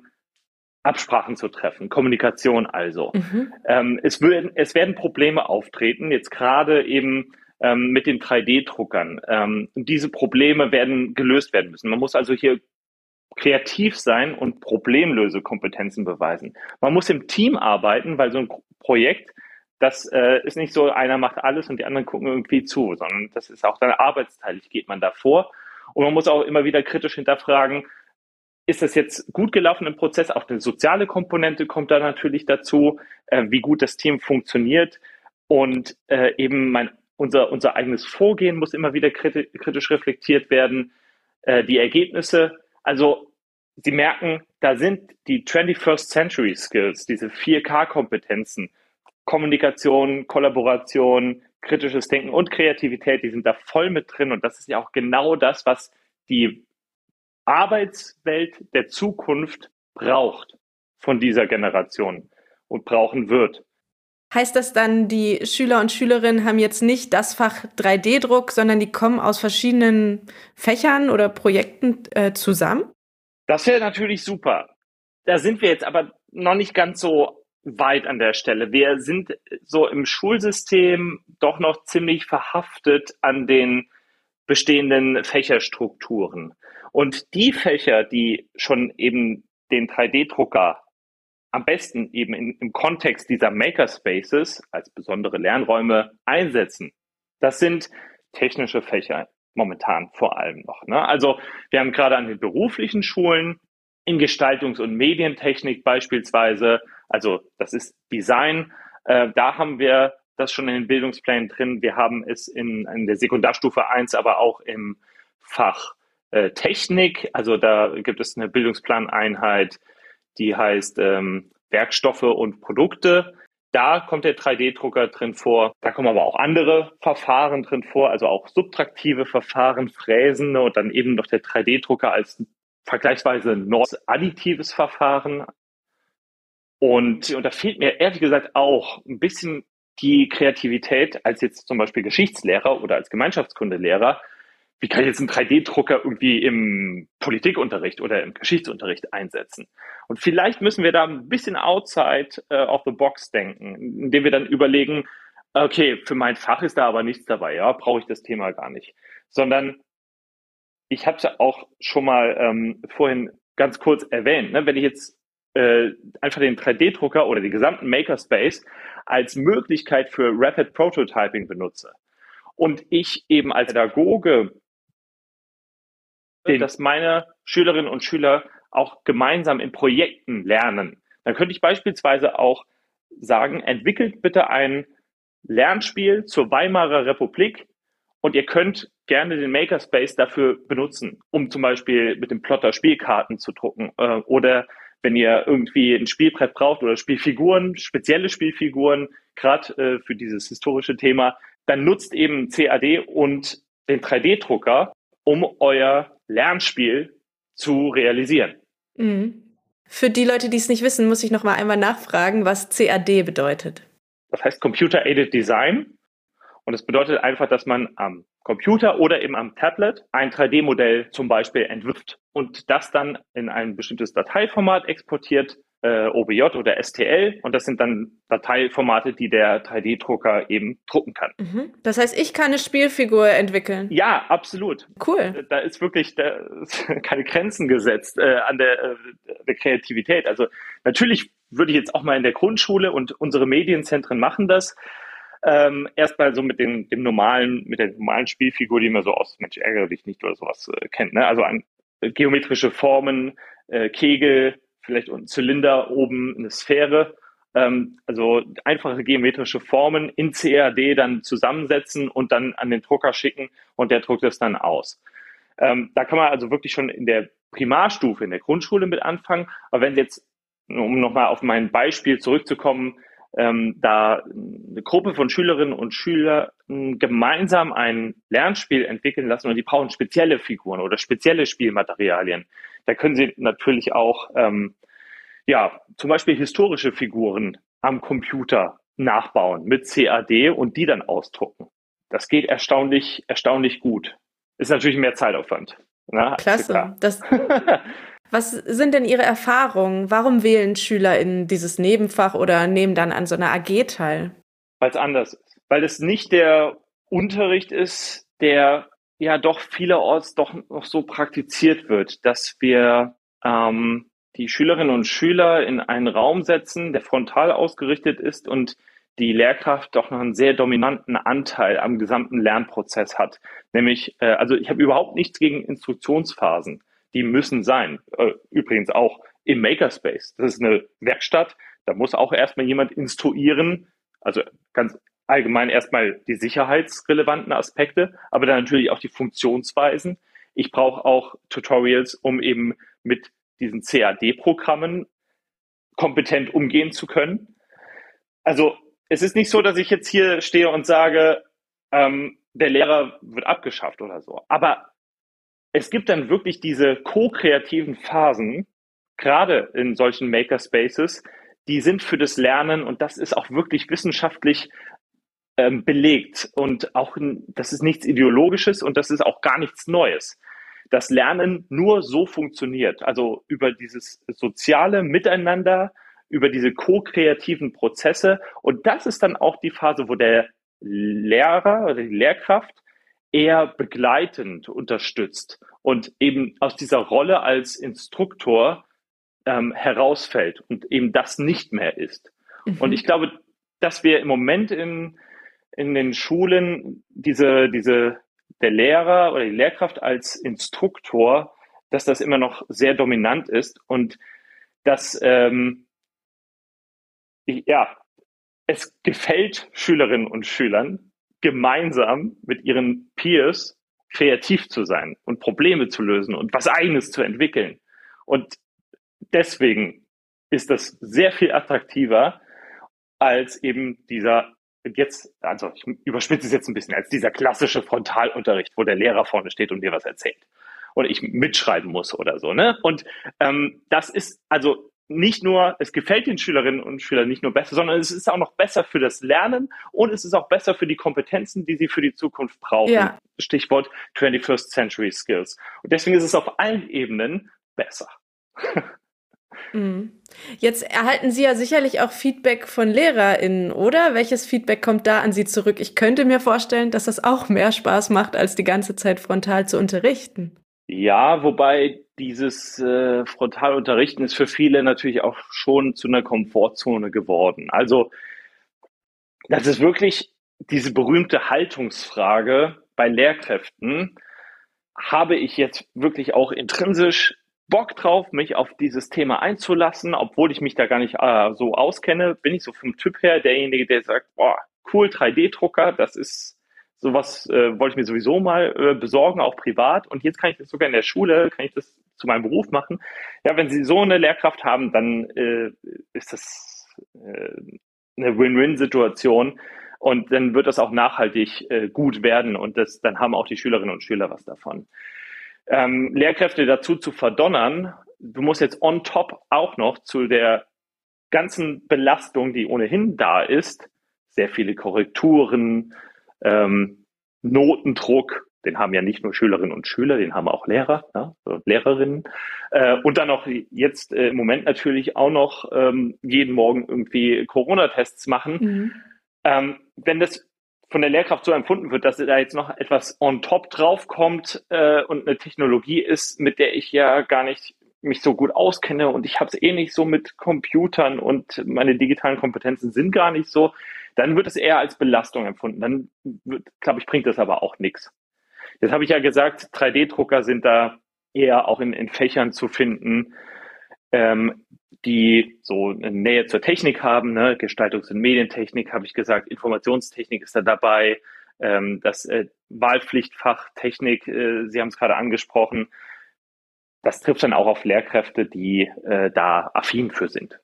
Absprachen zu treffen, Kommunikation also. Mhm. Ähm, es, würden, es werden Probleme auftreten, jetzt gerade eben ähm, mit den 3D-Druckern. Ähm, diese Probleme werden gelöst werden müssen. Man muss also hier kreativ sein und Problemlösekompetenzen beweisen. Man muss im Team arbeiten, weil so ein Projekt, das äh, ist nicht so, einer macht alles und die anderen gucken irgendwie zu, sondern das ist auch dann arbeitsteilig, geht man da vor. Und man muss auch immer wieder kritisch hinterfragen, ist das jetzt gut gelaufen im Prozess? Auch eine soziale Komponente kommt da natürlich dazu, äh, wie gut das Team funktioniert. Und äh, eben mein, unser, unser eigenes Vorgehen muss immer wieder kritisch, reflektiert werden. Äh, die Ergebnisse also Sie merken, da sind die 21st Century Skills, diese 4K-Kompetenzen, Kommunikation, Kollaboration, kritisches Denken und Kreativität, die sind da voll mit drin. Und das ist ja auch genau das, was die Arbeitswelt der Zukunft braucht von dieser Generation und brauchen wird. Heißt das dann, die Schüler und Schülerinnen haben jetzt nicht das Fach 3D-Druck, sondern die kommen aus verschiedenen Fächern oder Projekten äh, zusammen? Das wäre natürlich super. Da sind wir jetzt aber noch nicht ganz so weit an der Stelle. Wir sind so im Schulsystem doch noch ziemlich verhaftet an den bestehenden Fächerstrukturen. Und die Fächer, die schon eben den 3D-Drucker am besten eben in, im Kontext dieser Makerspaces als besondere Lernräume einsetzen. Das sind technische Fächer momentan vor allem noch. Ne? Also wir haben gerade an den beruflichen Schulen in Gestaltungs- und Medientechnik beispielsweise, also das ist Design, äh, da haben wir das schon in den Bildungsplänen drin. Wir haben es in, in der Sekundarstufe 1, aber auch im Fach äh, Technik. Also da gibt es eine Bildungsplaneinheit, die heißt ähm, Werkstoffe und Produkte. Da kommt der 3D-Drucker drin vor. Da kommen aber auch andere Verfahren drin vor, also auch subtraktive Verfahren, Fräsen und dann eben noch der 3D-Drucker als vergleichsweise neues additives Verfahren. Und, und da fehlt mir ehrlich gesagt auch ein bisschen die Kreativität als jetzt zum Beispiel Geschichtslehrer oder als Gemeinschaftskundelehrer, wie kann ich jetzt einen 3D-Drucker irgendwie im Politikunterricht oder im Geschichtsunterricht einsetzen? Und vielleicht müssen wir da ein bisschen outside uh, of the box denken, indem wir dann überlegen, okay, für mein Fach ist da aber nichts dabei, ja, brauche ich das Thema gar nicht. Sondern ich habe es ja auch schon mal ähm, vorhin ganz kurz erwähnt, ne? wenn ich jetzt äh, einfach den 3D-Drucker oder den gesamten Makerspace als Möglichkeit für Rapid Prototyping benutze und ich eben als Pädagoge dass meine Schülerinnen und Schüler auch gemeinsam in Projekten lernen. Dann könnte ich beispielsweise auch sagen, entwickelt bitte ein Lernspiel zur Weimarer Republik und ihr könnt gerne den Makerspace dafür benutzen, um zum Beispiel mit dem Plotter Spielkarten zu drucken äh, oder wenn ihr irgendwie ein Spielbrett braucht oder Spielfiguren, spezielle Spielfiguren, gerade äh, für dieses historische Thema, dann nutzt eben CAD und den 3D-Drucker, um euer Lernspiel zu realisieren. Mhm. Für die Leute, die es nicht wissen, muss ich noch mal einmal nachfragen, was CAD bedeutet. Das heißt Computer Aided Design. Und es bedeutet einfach, dass man am Computer oder eben am Tablet ein 3D-Modell zum Beispiel entwirft und das dann in ein bestimmtes Dateiformat exportiert äh, OBJ oder STL und das sind dann Dateiformate, die der 3D-Drucker eben drucken kann. Mhm. Das heißt, ich kann eine Spielfigur entwickeln. Ja, absolut. Cool. Da ist wirklich da ist keine Grenzen gesetzt äh, an der, äh, der Kreativität. Also natürlich würde ich jetzt auch mal in der Grundschule und unsere Medienzentren machen das. Ähm, erstmal so mit den, dem normalen, mit der normalen Spielfigur, die man so aus Mensch ärgere dich nicht oder sowas äh, kennt. Ne? Also an, äh, geometrische Formen, äh, Kegel, vielleicht ein Zylinder, oben eine Sphäre. Ähm, also einfache geometrische Formen in CAD dann zusammensetzen und dann an den Drucker schicken und der druckt es dann aus. Ähm, da kann man also wirklich schon in der Primarstufe, in der Grundschule mit anfangen. Aber wenn jetzt, um nochmal auf mein Beispiel zurückzukommen, ähm, da eine Gruppe von Schülerinnen und Schülern gemeinsam ein Lernspiel entwickeln lassen und die brauchen spezielle Figuren oder spezielle Spielmaterialien. Da können Sie natürlich auch ähm, ja zum Beispiel historische Figuren am Computer nachbauen mit CAD und die dann ausdrucken. Das geht erstaunlich erstaunlich gut. Ist natürlich mehr Zeitaufwand. Ne? Klasse. Das, Was sind denn Ihre Erfahrungen? Warum wählen SchülerInnen dieses Nebenfach oder nehmen dann an so einer AG teil? Weil es anders ist. Weil es nicht der Unterricht ist, der ja doch vielerorts doch noch so praktiziert wird, dass wir ähm, die Schülerinnen und Schüler in einen Raum setzen, der frontal ausgerichtet ist und die Lehrkraft doch noch einen sehr dominanten Anteil am gesamten Lernprozess hat. Nämlich, äh, also ich habe überhaupt nichts gegen Instruktionsphasen die müssen sein. Äh, übrigens auch im Makerspace. Das ist eine Werkstatt. Da muss auch erstmal jemand instruieren, also ganz allgemein erstmal die sicherheitsrelevanten Aspekte, aber dann natürlich auch die Funktionsweisen. Ich brauche auch Tutorials, um eben mit diesen CAD-Programmen kompetent umgehen zu können. Also es ist nicht so, dass ich jetzt hier stehe und sage, ähm, der Lehrer wird abgeschafft oder so. Aber es gibt dann wirklich diese ko-kreativen Phasen, gerade in solchen Makerspaces, die sind für das Lernen und das ist auch wirklich wissenschaftlich ähm, belegt. Und auch das ist nichts Ideologisches und das ist auch gar nichts Neues. Das Lernen nur so funktioniert, also über dieses soziale Miteinander, über diese ko-kreativen Prozesse. Und das ist dann auch die Phase, wo der Lehrer oder die Lehrkraft eher begleitend unterstützt und eben aus dieser Rolle als Instruktor ähm, herausfällt und eben das nicht mehr ist. Mhm. Und ich glaube, dass wir im Moment in, in den Schulen diese, diese, der Lehrer oder die Lehrkraft als Instruktor, dass das immer noch sehr dominant ist und dass, ähm, ja, es gefällt Schülerinnen und Schülern, gemeinsam mit ihren Peers kreativ zu sein und Probleme zu lösen und was eigenes zu entwickeln. Und deswegen ist das sehr viel attraktiver als eben dieser jetzt, also ich überspitze es jetzt ein bisschen, als dieser klassische Frontalunterricht, wo der Lehrer vorne steht und dir was erzählt und ich mitschreiben muss oder so. Ne? Und ähm, das ist also nicht nur, es gefällt den Schülerinnen und Schülern nicht nur besser, sondern es ist auch noch besser für das Lernen und es ist auch besser für die Kompetenzen, die sie für die Zukunft brauchen. Ja. Stichwort 21st Century Skills. Und deswegen ist es auf allen Ebenen besser. Mhm. Jetzt erhalten Sie ja sicherlich auch Feedback von LehrerInnen, oder? Welches Feedback kommt da an Sie zurück? Ich könnte mir vorstellen, dass das auch mehr Spaß macht, als die ganze Zeit frontal zu unterrichten. Ja, wobei dieses äh, Frontalunterrichten ist für viele natürlich auch schon zu einer Komfortzone geworden. Also das ist wirklich diese berühmte Haltungsfrage bei Lehrkräften. Habe ich jetzt wirklich auch intrinsisch Bock drauf, mich auf dieses Thema einzulassen, obwohl ich mich da gar nicht äh, so auskenne? Bin ich so vom Typ her derjenige, der sagt, boah, cool, 3D-Drucker, das ist sowas äh, wollte ich mir sowieso mal äh, besorgen, auch privat. Und jetzt kann ich das sogar in der Schule, kann ich das zu meinem Beruf machen. Ja, wenn Sie so eine Lehrkraft haben, dann äh, ist das äh, eine Win-Win-Situation. Und dann wird das auch nachhaltig äh, gut werden und das, dann haben auch die Schülerinnen und Schüler was davon. Ähm, Lehrkräfte dazu zu verdonnern, du musst jetzt on top auch noch zu der ganzen Belastung, die ohnehin da ist, sehr viele Korrekturen, ähm, Notendruck, den haben ja nicht nur Schülerinnen und Schüler, den haben auch Lehrer, ja, Lehrerinnen. Äh, und dann noch jetzt äh, im Moment natürlich auch noch ähm, jeden Morgen irgendwie Corona-Tests machen. Mhm. Ähm, wenn das von der Lehrkraft so empfunden wird, dass da jetzt noch etwas on top draufkommt äh, und eine Technologie ist, mit der ich ja gar nicht mich so gut auskenne und ich habe es eh nicht so mit Computern und meine digitalen Kompetenzen sind gar nicht so, dann wird es eher als Belastung empfunden. Dann, glaube ich, bringt das aber auch nichts. Jetzt habe ich ja gesagt, 3D-Drucker sind da eher auch in, in Fächern zu finden, ähm, die so eine Nähe zur Technik haben, ne? Gestaltungs- und Medientechnik habe ich gesagt, Informationstechnik ist da dabei, ähm, das äh, Wahlpflichtfach Technik, äh, Sie haben es gerade angesprochen, das trifft dann auch auf Lehrkräfte, die äh, da affin für sind.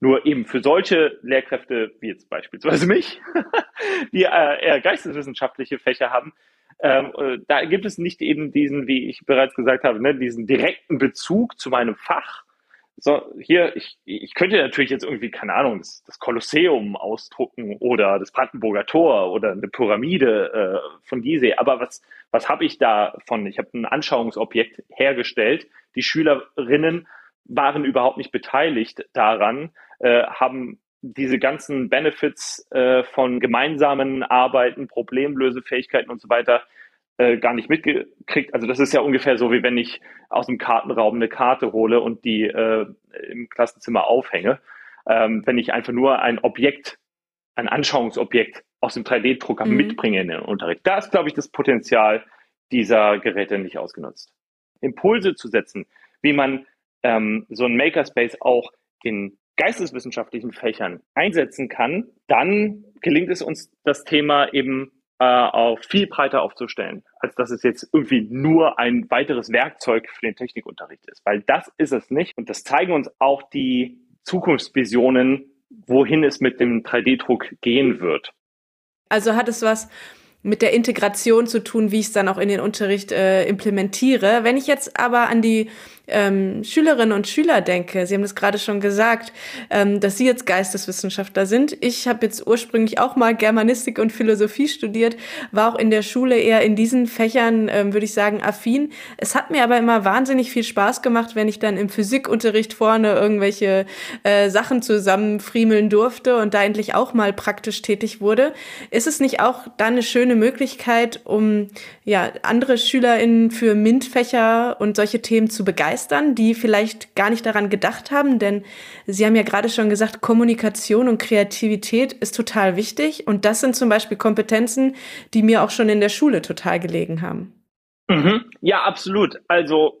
Nur eben für solche Lehrkräfte, wie jetzt beispielsweise mich, die äh, eher geisteswissenschaftliche Fächer haben, ähm, äh, da gibt es nicht eben diesen, wie ich bereits gesagt habe, ne, diesen direkten Bezug zu meinem Fach, so, hier, ich, ich könnte natürlich jetzt irgendwie, keine Ahnung, das, das Kolosseum ausdrucken oder das Brandenburger Tor oder eine Pyramide äh, von Gizeh. Aber was, was habe ich davon? Ich habe ein Anschauungsobjekt hergestellt. Die Schülerinnen waren überhaupt nicht beteiligt daran, äh, haben diese ganzen Benefits äh, von gemeinsamen Arbeiten, Problemlösefähigkeiten und so weiter äh, gar nicht mitgekriegt. Also das ist ja ungefähr so, wie wenn ich aus dem Kartenraum eine Karte hole und die äh, im Klassenzimmer aufhänge. Ähm, wenn ich einfach nur ein Objekt, ein Anschauungsobjekt aus dem 3D-Drucker mhm. mitbringe in den Unterricht. Da ist, glaube ich, das Potenzial dieser Geräte nicht ausgenutzt. Impulse zu setzen, wie man ähm, so ein Makerspace auch in geisteswissenschaftlichen Fächern einsetzen kann, dann gelingt es uns, das Thema eben äh, auch viel breiter aufzustellen, als dass es jetzt irgendwie nur ein weiteres Werkzeug für den Technikunterricht ist. Weil das ist es nicht. Und das zeigen uns auch die Zukunftsvisionen, wohin es mit dem 3D-Druck gehen wird. Also hat es was mit der Integration zu tun, wie ich es dann auch in den Unterricht äh, implementiere. Wenn ich jetzt aber an die ähm, Schülerinnen und Schüler denke, Sie haben das gerade schon gesagt, ähm, dass Sie jetzt Geisteswissenschaftler sind. Ich habe jetzt ursprünglich auch mal Germanistik und Philosophie studiert, war auch in der Schule eher in diesen Fächern, ähm, würde ich sagen, affin. Es hat mir aber immer wahnsinnig viel Spaß gemacht, wenn ich dann im Physikunterricht vorne irgendwelche äh, Sachen zusammenfriemeln durfte und da endlich auch mal praktisch tätig wurde. Ist es nicht auch dann eine schöne Möglichkeit, um ja andere SchülerInnen für MINT-Fächer und solche Themen zu begeistern? Begeistern, die vielleicht gar nicht daran gedacht haben, denn Sie haben ja gerade schon gesagt, Kommunikation und Kreativität ist total wichtig und das sind zum Beispiel Kompetenzen, die mir auch schon in der Schule total gelegen haben. Mhm. Ja, absolut. Also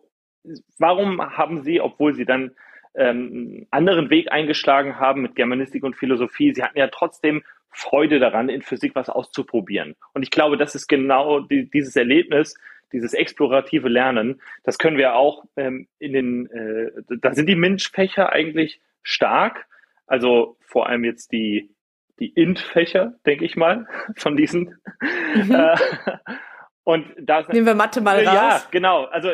warum haben Sie, obwohl Sie dann ähm, einen anderen Weg eingeschlagen haben mit Germanistik und Philosophie, Sie hatten ja trotzdem Freude daran, in Physik was auszuprobieren. Und ich glaube, das ist genau die, dieses Erlebnis, dieses explorative Lernen, das können wir auch ähm, in den, äh, da sind die MINT-Fächer eigentlich stark. Also vor allem jetzt die, die Int-Fächer, denke ich mal, von diesen. Mhm. Äh, und da Nehmen wir Mathe mal raus. Ja, genau. Also,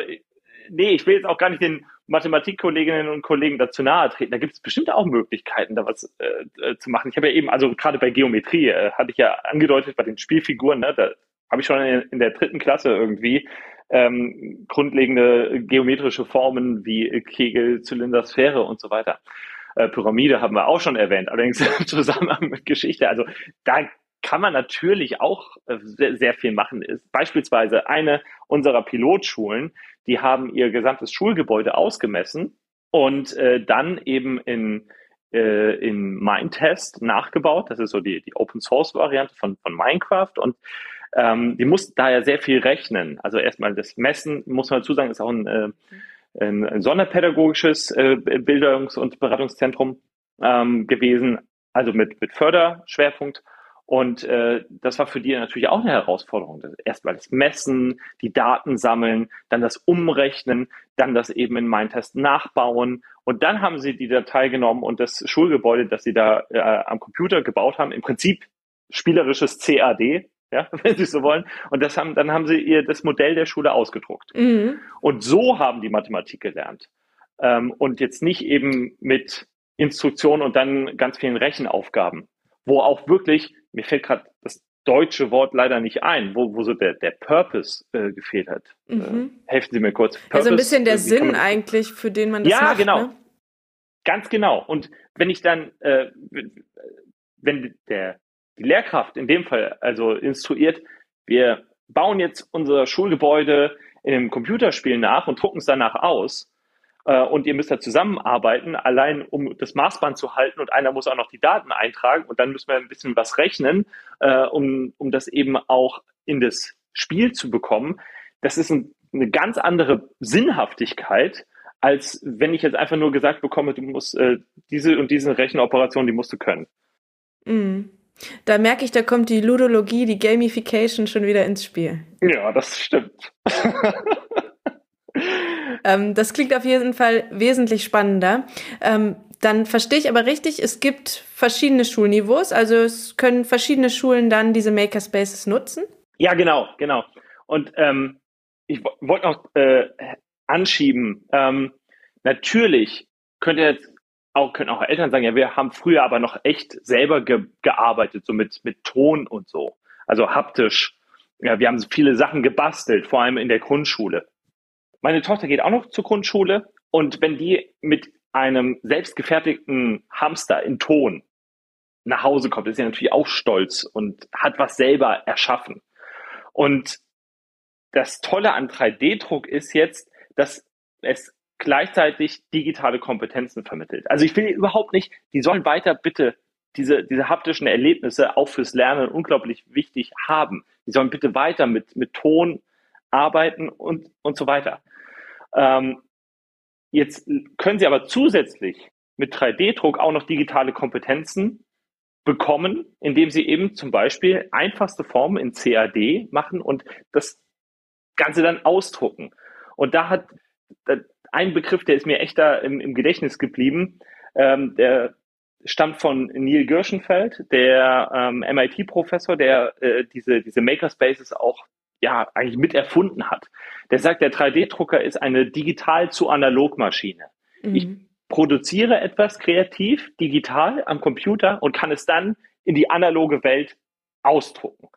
nee, ich will jetzt auch gar nicht den Mathematikkolleginnen und Kollegen dazu nahe treten. Da gibt es bestimmt auch Möglichkeiten, da was äh, äh, zu machen. Ich habe ja eben, also gerade bei Geometrie, äh, hatte ich ja angedeutet, bei den Spielfiguren, ne, da habe ich schon in, der dritten Klasse irgendwie ähm, grundlegende geometrische Formen wie Kegel, Zylinder, Sphäre und so weiter. Äh, Pyramide haben wir auch schon erwähnt, allerdings zusammen mit Geschichte. Also da kann man natürlich auch äh, sehr, sehr viel machen. Beispielsweise eine unserer Pilotschulen, die haben ihr gesamtes Schulgebäude ausgemessen und äh, dann eben in äh, in Mindtest nachgebaut. Das ist so die, die Open Source Variante von, von Minecraft und ähm, die mussten da ja sehr viel rechnen. Also erstmal das Messen, muss man dazu sagen, ist auch ein, äh, ein sonderpädagogisches äh, Bildungs- und Beratungszentrum ähm, gewesen, also mit, mit Förderschwerpunkt. Und äh, das war für die natürlich auch eine Herausforderung. Erstmal das Messen, die Daten sammeln, dann das Umrechnen, dann das eben in Mindtest nachbauen. Und dann haben sie die Datei genommen und das Schulgebäude, das sie da äh, am Computer gebaut haben, im Prinzip spielerisches CAD, ja, wenn Sie so wollen. Und das haben, dann haben sie ihr das Modell der Schule ausgedruckt. Mhm. Und so haben die Mathematik gelernt. Ähm, und jetzt nicht eben mit Instruktionen und dann ganz vielen Rechenaufgaben, wo auch wirklich, mir fällt gerade das deutsche Wort leider nicht ein, wo, wo so der, der Purpose äh, gefehlt hat. Mhm. Äh, helfen Sie mir kurz. Purpose, also ein bisschen der Sinn man, eigentlich, für den man das ja, macht. Ja, genau. Ne? Ganz genau. Und wenn ich dann, äh, wenn der die Lehrkraft in dem Fall also instruiert, wir bauen jetzt unser Schulgebäude in einem Computerspiel nach und drucken es danach aus. Äh, und ihr müsst da zusammenarbeiten, allein um das Maßband zu halten und einer muss auch noch die Daten eintragen und dann müssen wir ein bisschen was rechnen, äh, um, um das eben auch in das Spiel zu bekommen. Das ist ein, eine ganz andere Sinnhaftigkeit, als wenn ich jetzt einfach nur gesagt bekomme, du musst äh, diese und diese Rechenoperation, die musst du können. Mhm. Da merke ich, da kommt die Ludologie, die Gamification schon wieder ins Spiel. Ja, das stimmt. ähm, das klingt auf jeden Fall wesentlich spannender. Ähm, dann verstehe ich aber richtig, es gibt verschiedene Schulniveaus, also es können verschiedene Schulen dann diese Makerspaces nutzen. Ja, genau, genau. Und ähm, ich wollte noch äh, anschieben. Ähm, natürlich könnt ihr jetzt auch, können auch Eltern sagen, ja, wir haben früher aber noch echt selber ge gearbeitet, so mit, mit Ton und so. Also haptisch. Ja, wir haben viele Sachen gebastelt, vor allem in der Grundschule. Meine Tochter geht auch noch zur Grundschule und wenn die mit einem selbstgefertigten Hamster in Ton nach Hause kommt, ist sie natürlich auch stolz und hat was selber erschaffen. Und das Tolle an 3D-Druck ist jetzt, dass es gleichzeitig digitale Kompetenzen vermittelt. Also ich will überhaupt nicht, die sollen weiter bitte diese, diese haptischen Erlebnisse auch fürs Lernen unglaublich wichtig haben. Die sollen bitte weiter mit, mit Ton arbeiten und, und so weiter. Ähm, jetzt können sie aber zusätzlich mit 3D-Druck auch noch digitale Kompetenzen bekommen, indem sie eben zum Beispiel einfachste Formen in CAD machen und das Ganze dann ausdrucken. Und da hat ein Begriff, der ist mir echt da im, im Gedächtnis geblieben, ähm, der stammt von Neil Gerschenfeld, der ähm, MIT-Professor, der äh, diese, diese Makerspaces auch ja eigentlich mit erfunden hat. Der sagt, der 3D-Drucker ist eine digital zu analog Maschine. Mhm. Ich produziere etwas kreativ, digital am Computer und kann es dann in die analoge Welt ausdrucken.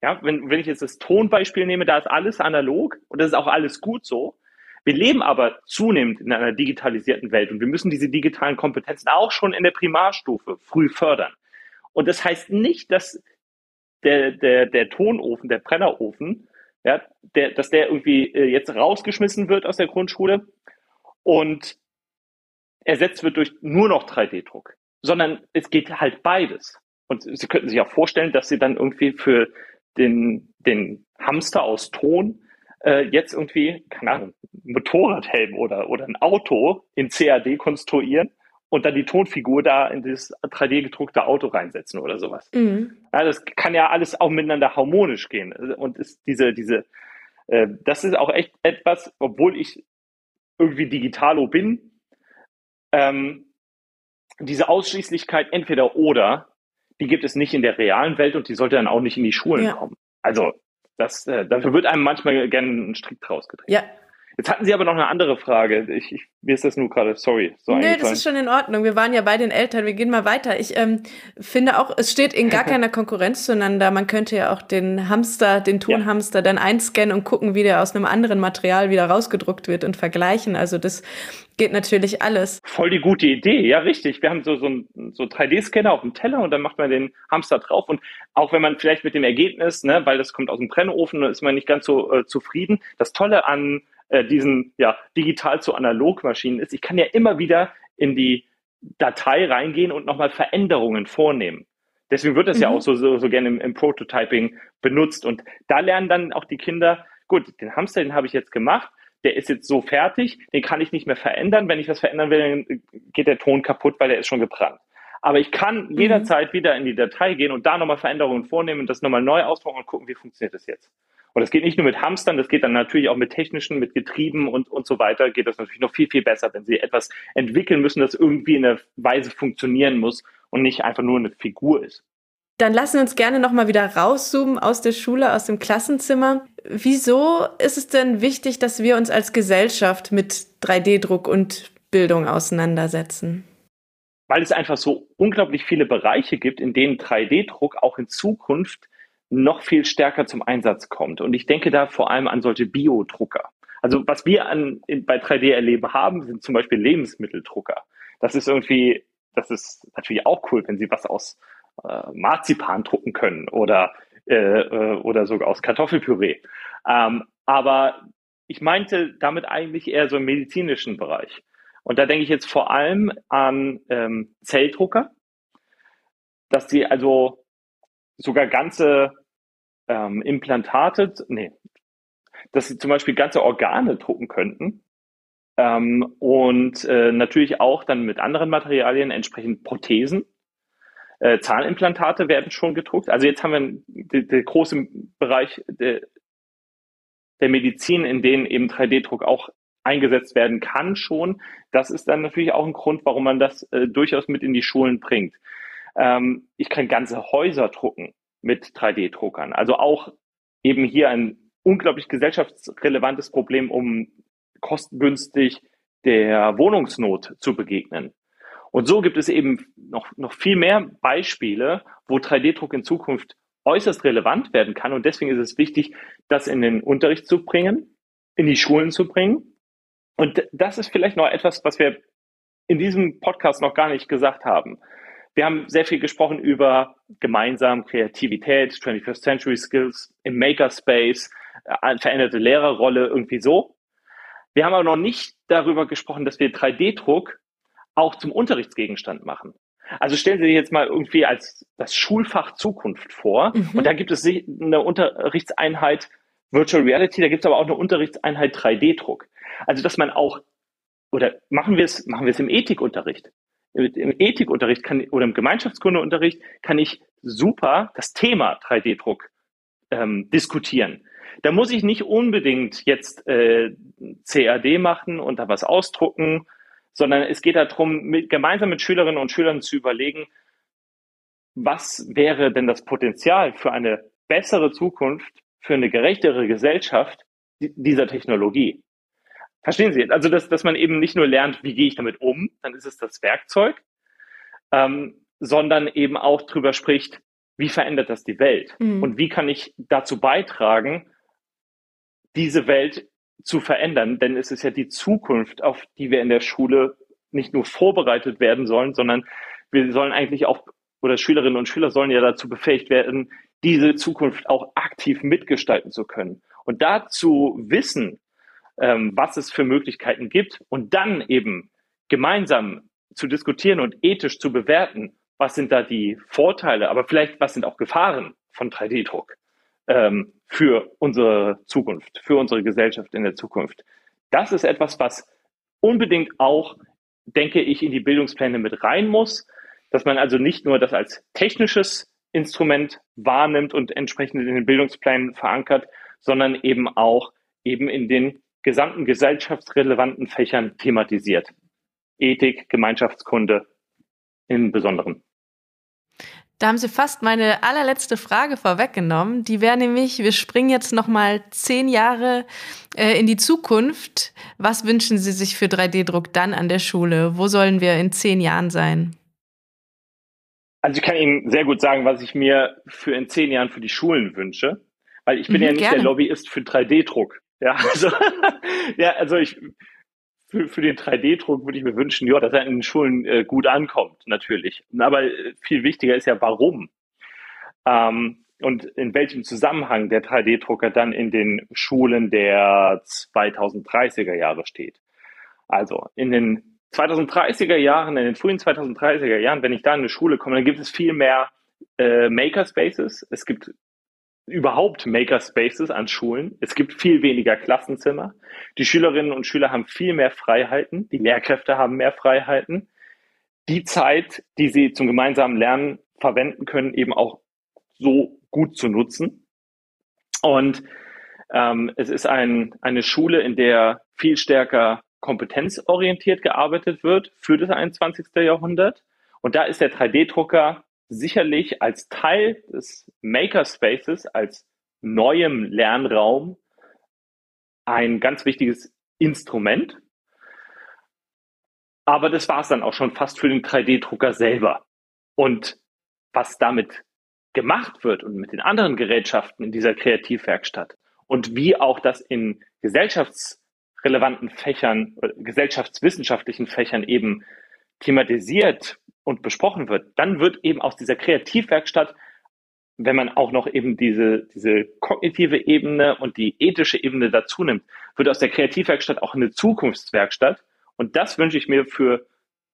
Ja, wenn, wenn ich jetzt das Tonbeispiel nehme, da ist alles analog und das ist auch alles gut so. Wir leben aber zunehmend in einer digitalisierten Welt und wir müssen diese digitalen Kompetenzen auch schon in der Primarstufe früh fördern. Und das heißt nicht, dass der, der, der Tonofen, der Brennerofen, ja, der, dass der irgendwie äh, jetzt rausgeschmissen wird aus der Grundschule und ersetzt wird durch nur noch 3D-Druck, sondern es geht halt beides. Und Sie könnten sich auch vorstellen, dass Sie dann irgendwie für den, den Hamster aus Ton äh, jetzt irgendwie, keine Ahnung, Motorradhelm oder, oder ein Auto in CAD konstruieren und dann die Tonfigur da in das 3D gedruckte Auto reinsetzen oder sowas. Mhm. Ja, das kann ja alles auch miteinander harmonisch gehen. Und ist diese, diese, äh, das ist auch echt etwas, obwohl ich irgendwie Digitalo bin, ähm, diese Ausschließlichkeit entweder oder, die gibt es nicht in der realen Welt und die sollte dann auch nicht in die Schulen ja. kommen. Also das, äh, dafür wird einem manchmal gerne ein Strick draus gedreht. Ja. Jetzt hatten Sie aber noch eine andere Frage. Ich, ich, mir ist das nur gerade, sorry. So nee, das ist schon in Ordnung. Wir waren ja bei den Eltern. Wir gehen mal weiter. Ich ähm, finde auch, es steht in gar keiner Konkurrenz zueinander. Man könnte ja auch den Hamster, den Tonhamster ja. dann einscannen und gucken, wie der aus einem anderen Material wieder rausgedruckt wird und vergleichen. Also das geht natürlich alles. Voll die gute Idee. Ja, richtig. Wir haben so, so einen so 3D-Scanner auf dem Teller und dann macht man den Hamster drauf. Und auch wenn man vielleicht mit dem Ergebnis, ne, weil das kommt aus dem Brennofen, ist man nicht ganz so äh, zufrieden. Das Tolle an äh, diesen ja, digital zu analog Maschinen ist, ich kann ja immer wieder in die Datei reingehen und nochmal Veränderungen vornehmen. Deswegen wird das mhm. ja auch so, so, so gerne im, im Prototyping benutzt. Und da lernen dann auch die Kinder, gut, den Hamster, den habe ich jetzt gemacht, der ist jetzt so fertig, den kann ich nicht mehr verändern. Wenn ich was verändern will, dann geht der Ton kaputt, weil der ist schon gebrannt. Aber ich kann mhm. jederzeit wieder in die Datei gehen und da nochmal Veränderungen vornehmen und das nochmal neu ausdrucken und gucken, wie funktioniert das jetzt. Und das geht nicht nur mit Hamstern, das geht dann natürlich auch mit technischen, mit Getrieben und, und so weiter, geht das natürlich noch viel, viel besser, wenn sie etwas entwickeln müssen, das irgendwie in der Weise funktionieren muss und nicht einfach nur eine Figur ist. Dann lassen wir uns gerne nochmal wieder rauszoomen aus der Schule, aus dem Klassenzimmer. Wieso ist es denn wichtig, dass wir uns als Gesellschaft mit 3D-Druck und Bildung auseinandersetzen? Weil es einfach so unglaublich viele Bereiche gibt, in denen 3D-Druck auch in Zukunft noch viel stärker zum Einsatz kommt. Und ich denke da vor allem an solche Biodrucker. Also was wir an, in, bei 3D erleben haben, sind zum Beispiel Lebensmitteldrucker. Das ist irgendwie, das ist natürlich auch cool, wenn Sie was aus äh, Marzipan drucken können oder, äh, äh, oder sogar aus Kartoffelpüree. Ähm, aber ich meinte damit eigentlich eher so im medizinischen Bereich. Und da denke ich jetzt vor allem an ähm, Zelldrucker, dass sie also sogar ganze ähm, Implantate, nee, dass sie zum Beispiel ganze Organe drucken könnten ähm, und äh, natürlich auch dann mit anderen Materialien entsprechend Prothesen. Äh, Zahnimplantate werden schon gedruckt. Also jetzt haben wir den, großen Bereich der, der Medizin, in denen eben 3D-Druck auch eingesetzt werden kann schon. Das ist dann natürlich auch ein Grund, warum man das äh, durchaus mit in die Schulen bringt. Ähm, ich kann ganze Häuser drucken mit 3D-Druckern. Also auch eben hier ein unglaublich gesellschaftsrelevantes Problem, um kostengünstig der Wohnungsnot zu begegnen. Und so gibt es eben noch, noch viel mehr Beispiele, wo 3D-Druck in Zukunft äußerst relevant werden kann. Und deswegen ist es wichtig, das in den Unterricht zu bringen, in die Schulen zu bringen. Und das ist vielleicht noch etwas, was wir in diesem Podcast noch gar nicht gesagt haben. Wir haben sehr viel gesprochen über gemeinsam Kreativität, 21st Century Skills im Makerspace, äh, veränderte Lehrerrolle, irgendwie so. Wir haben aber noch nicht darüber gesprochen, dass wir 3D-Druck auch zum Unterrichtsgegenstand machen. Also stellen Sie sich jetzt mal irgendwie als das Schulfach Zukunft vor. Mhm. Und da gibt es eine Unterrichtseinheit Virtual Reality, da gibt es aber auch eine Unterrichtseinheit 3D-Druck. Also dass man auch, oder machen wir es, machen wir es im Ethikunterricht. Im Ethikunterricht kann, oder im Gemeinschaftskundeunterricht kann ich super das Thema 3D-Druck ähm, diskutieren. Da muss ich nicht unbedingt jetzt äh, CAD machen und da was ausdrucken, sondern es geht darum, mit, gemeinsam mit Schülerinnen und Schülern zu überlegen, was wäre denn das Potenzial für eine bessere Zukunft, für eine gerechtere Gesellschaft dieser Technologie. Verstehen Sie? Also, dass, dass man eben nicht nur lernt, wie gehe ich damit um, dann ist es das Werkzeug, ähm, sondern eben auch darüber spricht, wie verändert das die Welt? Mhm. Und wie kann ich dazu beitragen, diese Welt zu verändern? Denn es ist ja die Zukunft, auf die wir in der Schule nicht nur vorbereitet werden sollen, sondern wir sollen eigentlich auch, oder Schülerinnen und Schüler sollen ja dazu befähigt werden, diese Zukunft auch aktiv mitgestalten zu können. Und dazu wissen, ähm, was es für Möglichkeiten gibt und dann eben gemeinsam zu diskutieren und ethisch zu bewerten, was sind da die Vorteile, aber vielleicht was sind auch Gefahren von 3D-Druck ähm, für unsere Zukunft, für unsere Gesellschaft in der Zukunft. Das ist etwas, was unbedingt auch, denke ich, in die Bildungspläne mit rein muss, dass man also nicht nur das als technisches Instrument wahrnimmt und entsprechend in den Bildungsplänen verankert, sondern eben auch eben in den gesamten gesellschaftsrelevanten Fächern thematisiert. Ethik, Gemeinschaftskunde im Besonderen. Da haben Sie fast meine allerletzte Frage vorweggenommen. Die wäre nämlich, wir springen jetzt noch mal zehn Jahre äh, in die Zukunft. Was wünschen Sie sich für 3D-Druck dann an der Schule? Wo sollen wir in zehn Jahren sein? Also ich kann Ihnen sehr gut sagen, was ich mir für in zehn Jahren für die Schulen wünsche, weil ich bin mhm, ja nicht gerne. der Lobbyist für 3D-Druck. Ja, also, ja, also ich, für, für den 3D-Druck würde ich mir wünschen, ja, dass er in den Schulen äh, gut ankommt, natürlich. Aber äh, viel wichtiger ist ja, warum. Ähm, und in welchem Zusammenhang der 3D-Drucker dann in den Schulen der 2030er Jahre steht. Also in den 2030er Jahren, in den frühen 2030er Jahren, wenn ich da in eine Schule komme, dann gibt es viel mehr äh, Makerspaces. Es gibt überhaupt Makerspaces an Schulen. Es gibt viel weniger Klassenzimmer. Die Schülerinnen und Schüler haben viel mehr Freiheiten. Die Lehrkräfte haben mehr Freiheiten. Die Zeit, die sie zum gemeinsamen Lernen verwenden können, eben auch so gut zu nutzen. Und ähm, es ist ein, eine Schule, in der viel stärker kompetenzorientiert gearbeitet wird für das 21. Jahrhundert. Und da ist der 3D-Drucker sicherlich als Teil des Makerspaces, als neuem Lernraum ein ganz wichtiges Instrument. Aber das war es dann auch schon fast für den 3D-Drucker selber. Und was damit gemacht wird und mit den anderen Gerätschaften in dieser Kreativwerkstatt und wie auch das in gesellschaftsrelevanten Fächern, gesellschaftswissenschaftlichen Fächern eben thematisiert und besprochen wird, dann wird eben aus dieser Kreativwerkstatt, wenn man auch noch eben diese, diese kognitive Ebene und die ethische Ebene dazu nimmt, wird aus der Kreativwerkstatt auch eine Zukunftswerkstatt. Und das wünsche ich mir für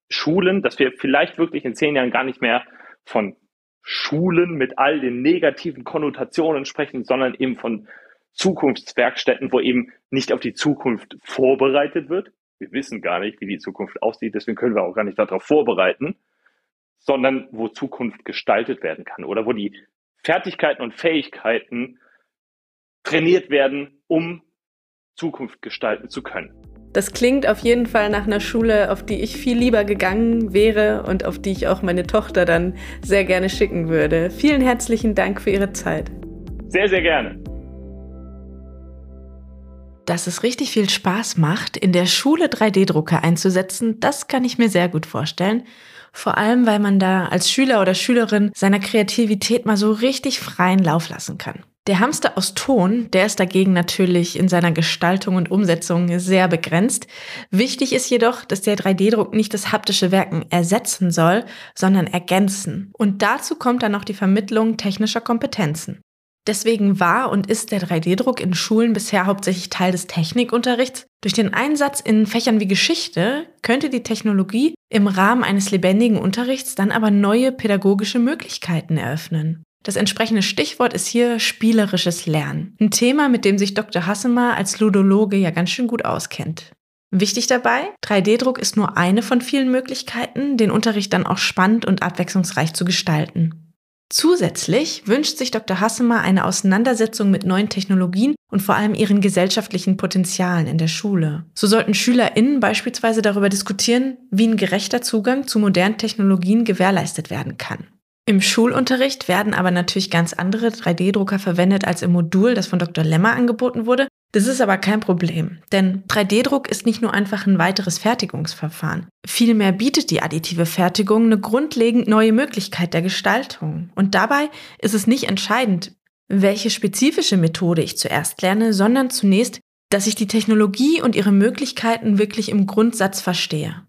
Schulen, dass wir vielleicht wirklich in zehn Jahren gar nicht mehr von Schulen mit all den negativen Konnotationen sprechen, sondern eben von Zukunftswerkstätten, wo eben nicht auf die Zukunft vorbereitet wird, Wir wissen gar nicht, wie die Zukunft aussieht, deswegen können wir auch gar nicht darauf vorbereiten, sondern wo Zukunft gestaltet werden kann oder wo die Fertigkeiten und Fähigkeiten trainiert werden, um Zukunft gestalten zu können. Das klingt auf jeden Fall nach einer Schule, auf die ich viel lieber gegangen wäre und auf die ich auch meine Tochter dann sehr gerne schicken würde. Vielen herzlichen Dank für Ihre Zeit. Sehr, sehr gerne. Dass es richtig viel Spaß macht, in der Schule 3D-Drucker einzusetzen, das kann ich mir sehr gut vorstellen. Vor allem, weil man da als Schüler oder Schülerin seiner Kreativität mal so richtig freien Lauf lassen kann. Der Hamster aus Ton, der ist dagegen natürlich in seiner Gestaltung und Umsetzung sehr begrenzt. Wichtig ist jedoch, dass der 3D-Druck nicht das haptische Werken ersetzen soll, sondern ergänzen. Und dazu kommt dann noch die Vermittlung technischer Kompetenzen. Deswegen war und ist der 3D-Druck in Schulen bisher hauptsächlich Teil des Technikunterrichts. Durch den Einsatz in Fächern wie Geschichte könnte die Technologie im Rahmen eines lebendigen Unterrichts dann aber neue pädagogische Möglichkeiten eröffnen. Das entsprechende Stichwort ist hier spielerisches Lernen. Ein Thema, mit dem sich Dr. Hassemer als Ludologe ja ganz schön gut auskennt. Wichtig dabei, 3D-Druck ist nur eine von vielen Möglichkeiten, den Unterricht dann auch spannend und abwechslungsreich zu gestalten. Zusätzlich wünscht sich Dr. Hassemer eine Auseinandersetzung mit neuen Technologien und vor allem ihren gesellschaftlichen Potenzialen in der Schule. So sollten SchülerInnen beispielsweise darüber diskutieren, wie ein gerechter Zugang zu modernen Technologien gewährleistet werden kann. Im Schulunterricht werden aber natürlich ganz andere 3D-Drucker verwendet als im Modul, das von Dr. Lemmer angeboten wurde. Das ist aber kein Problem, denn 3D-Druck ist nicht nur einfach ein weiteres Fertigungsverfahren. Vielmehr bietet die additive Fertigung eine grundlegend neue Möglichkeit der Gestaltung. Und dabei ist es nicht entscheidend, welche spezifische Methode ich zuerst lerne, sondern zunächst, dass ich die Technologie und ihre Möglichkeiten wirklich im Grundsatz verstehe.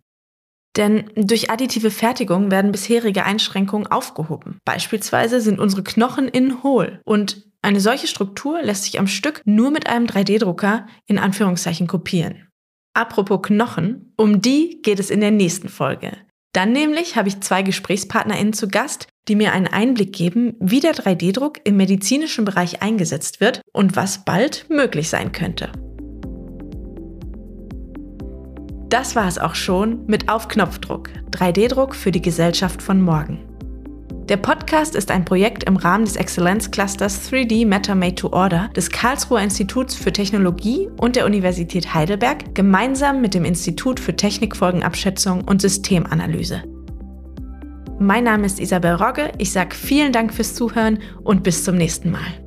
Denn durch additive Fertigung werden bisherige Einschränkungen aufgehoben. Beispielsweise sind unsere Knochen innen hohl und eine solche Struktur lässt sich am Stück nur mit einem 3D-Drucker in Anführungszeichen kopieren. Apropos Knochen, um die geht es in der nächsten Folge. Dann nämlich habe ich zwei GesprächspartnerInnen zu Gast, die mir einen Einblick geben, wie der 3D-Druck im medizinischen Bereich eingesetzt wird und was bald möglich sein könnte. Das war es auch schon mit Auf Knopfdruck, 3D-Druck für die Gesellschaft von morgen. Der Podcast ist ein Projekt im Rahmen des Exzellenzclusters 3D Matter Made to Order des Karlsruher Instituts für Technologie und der Universität Heidelberg gemeinsam mit dem Institut für Technikfolgenabschätzung und Systemanalyse. Mein Name ist Isabel Rogge, ich sage vielen Dank fürs Zuhören und bis zum nächsten Mal.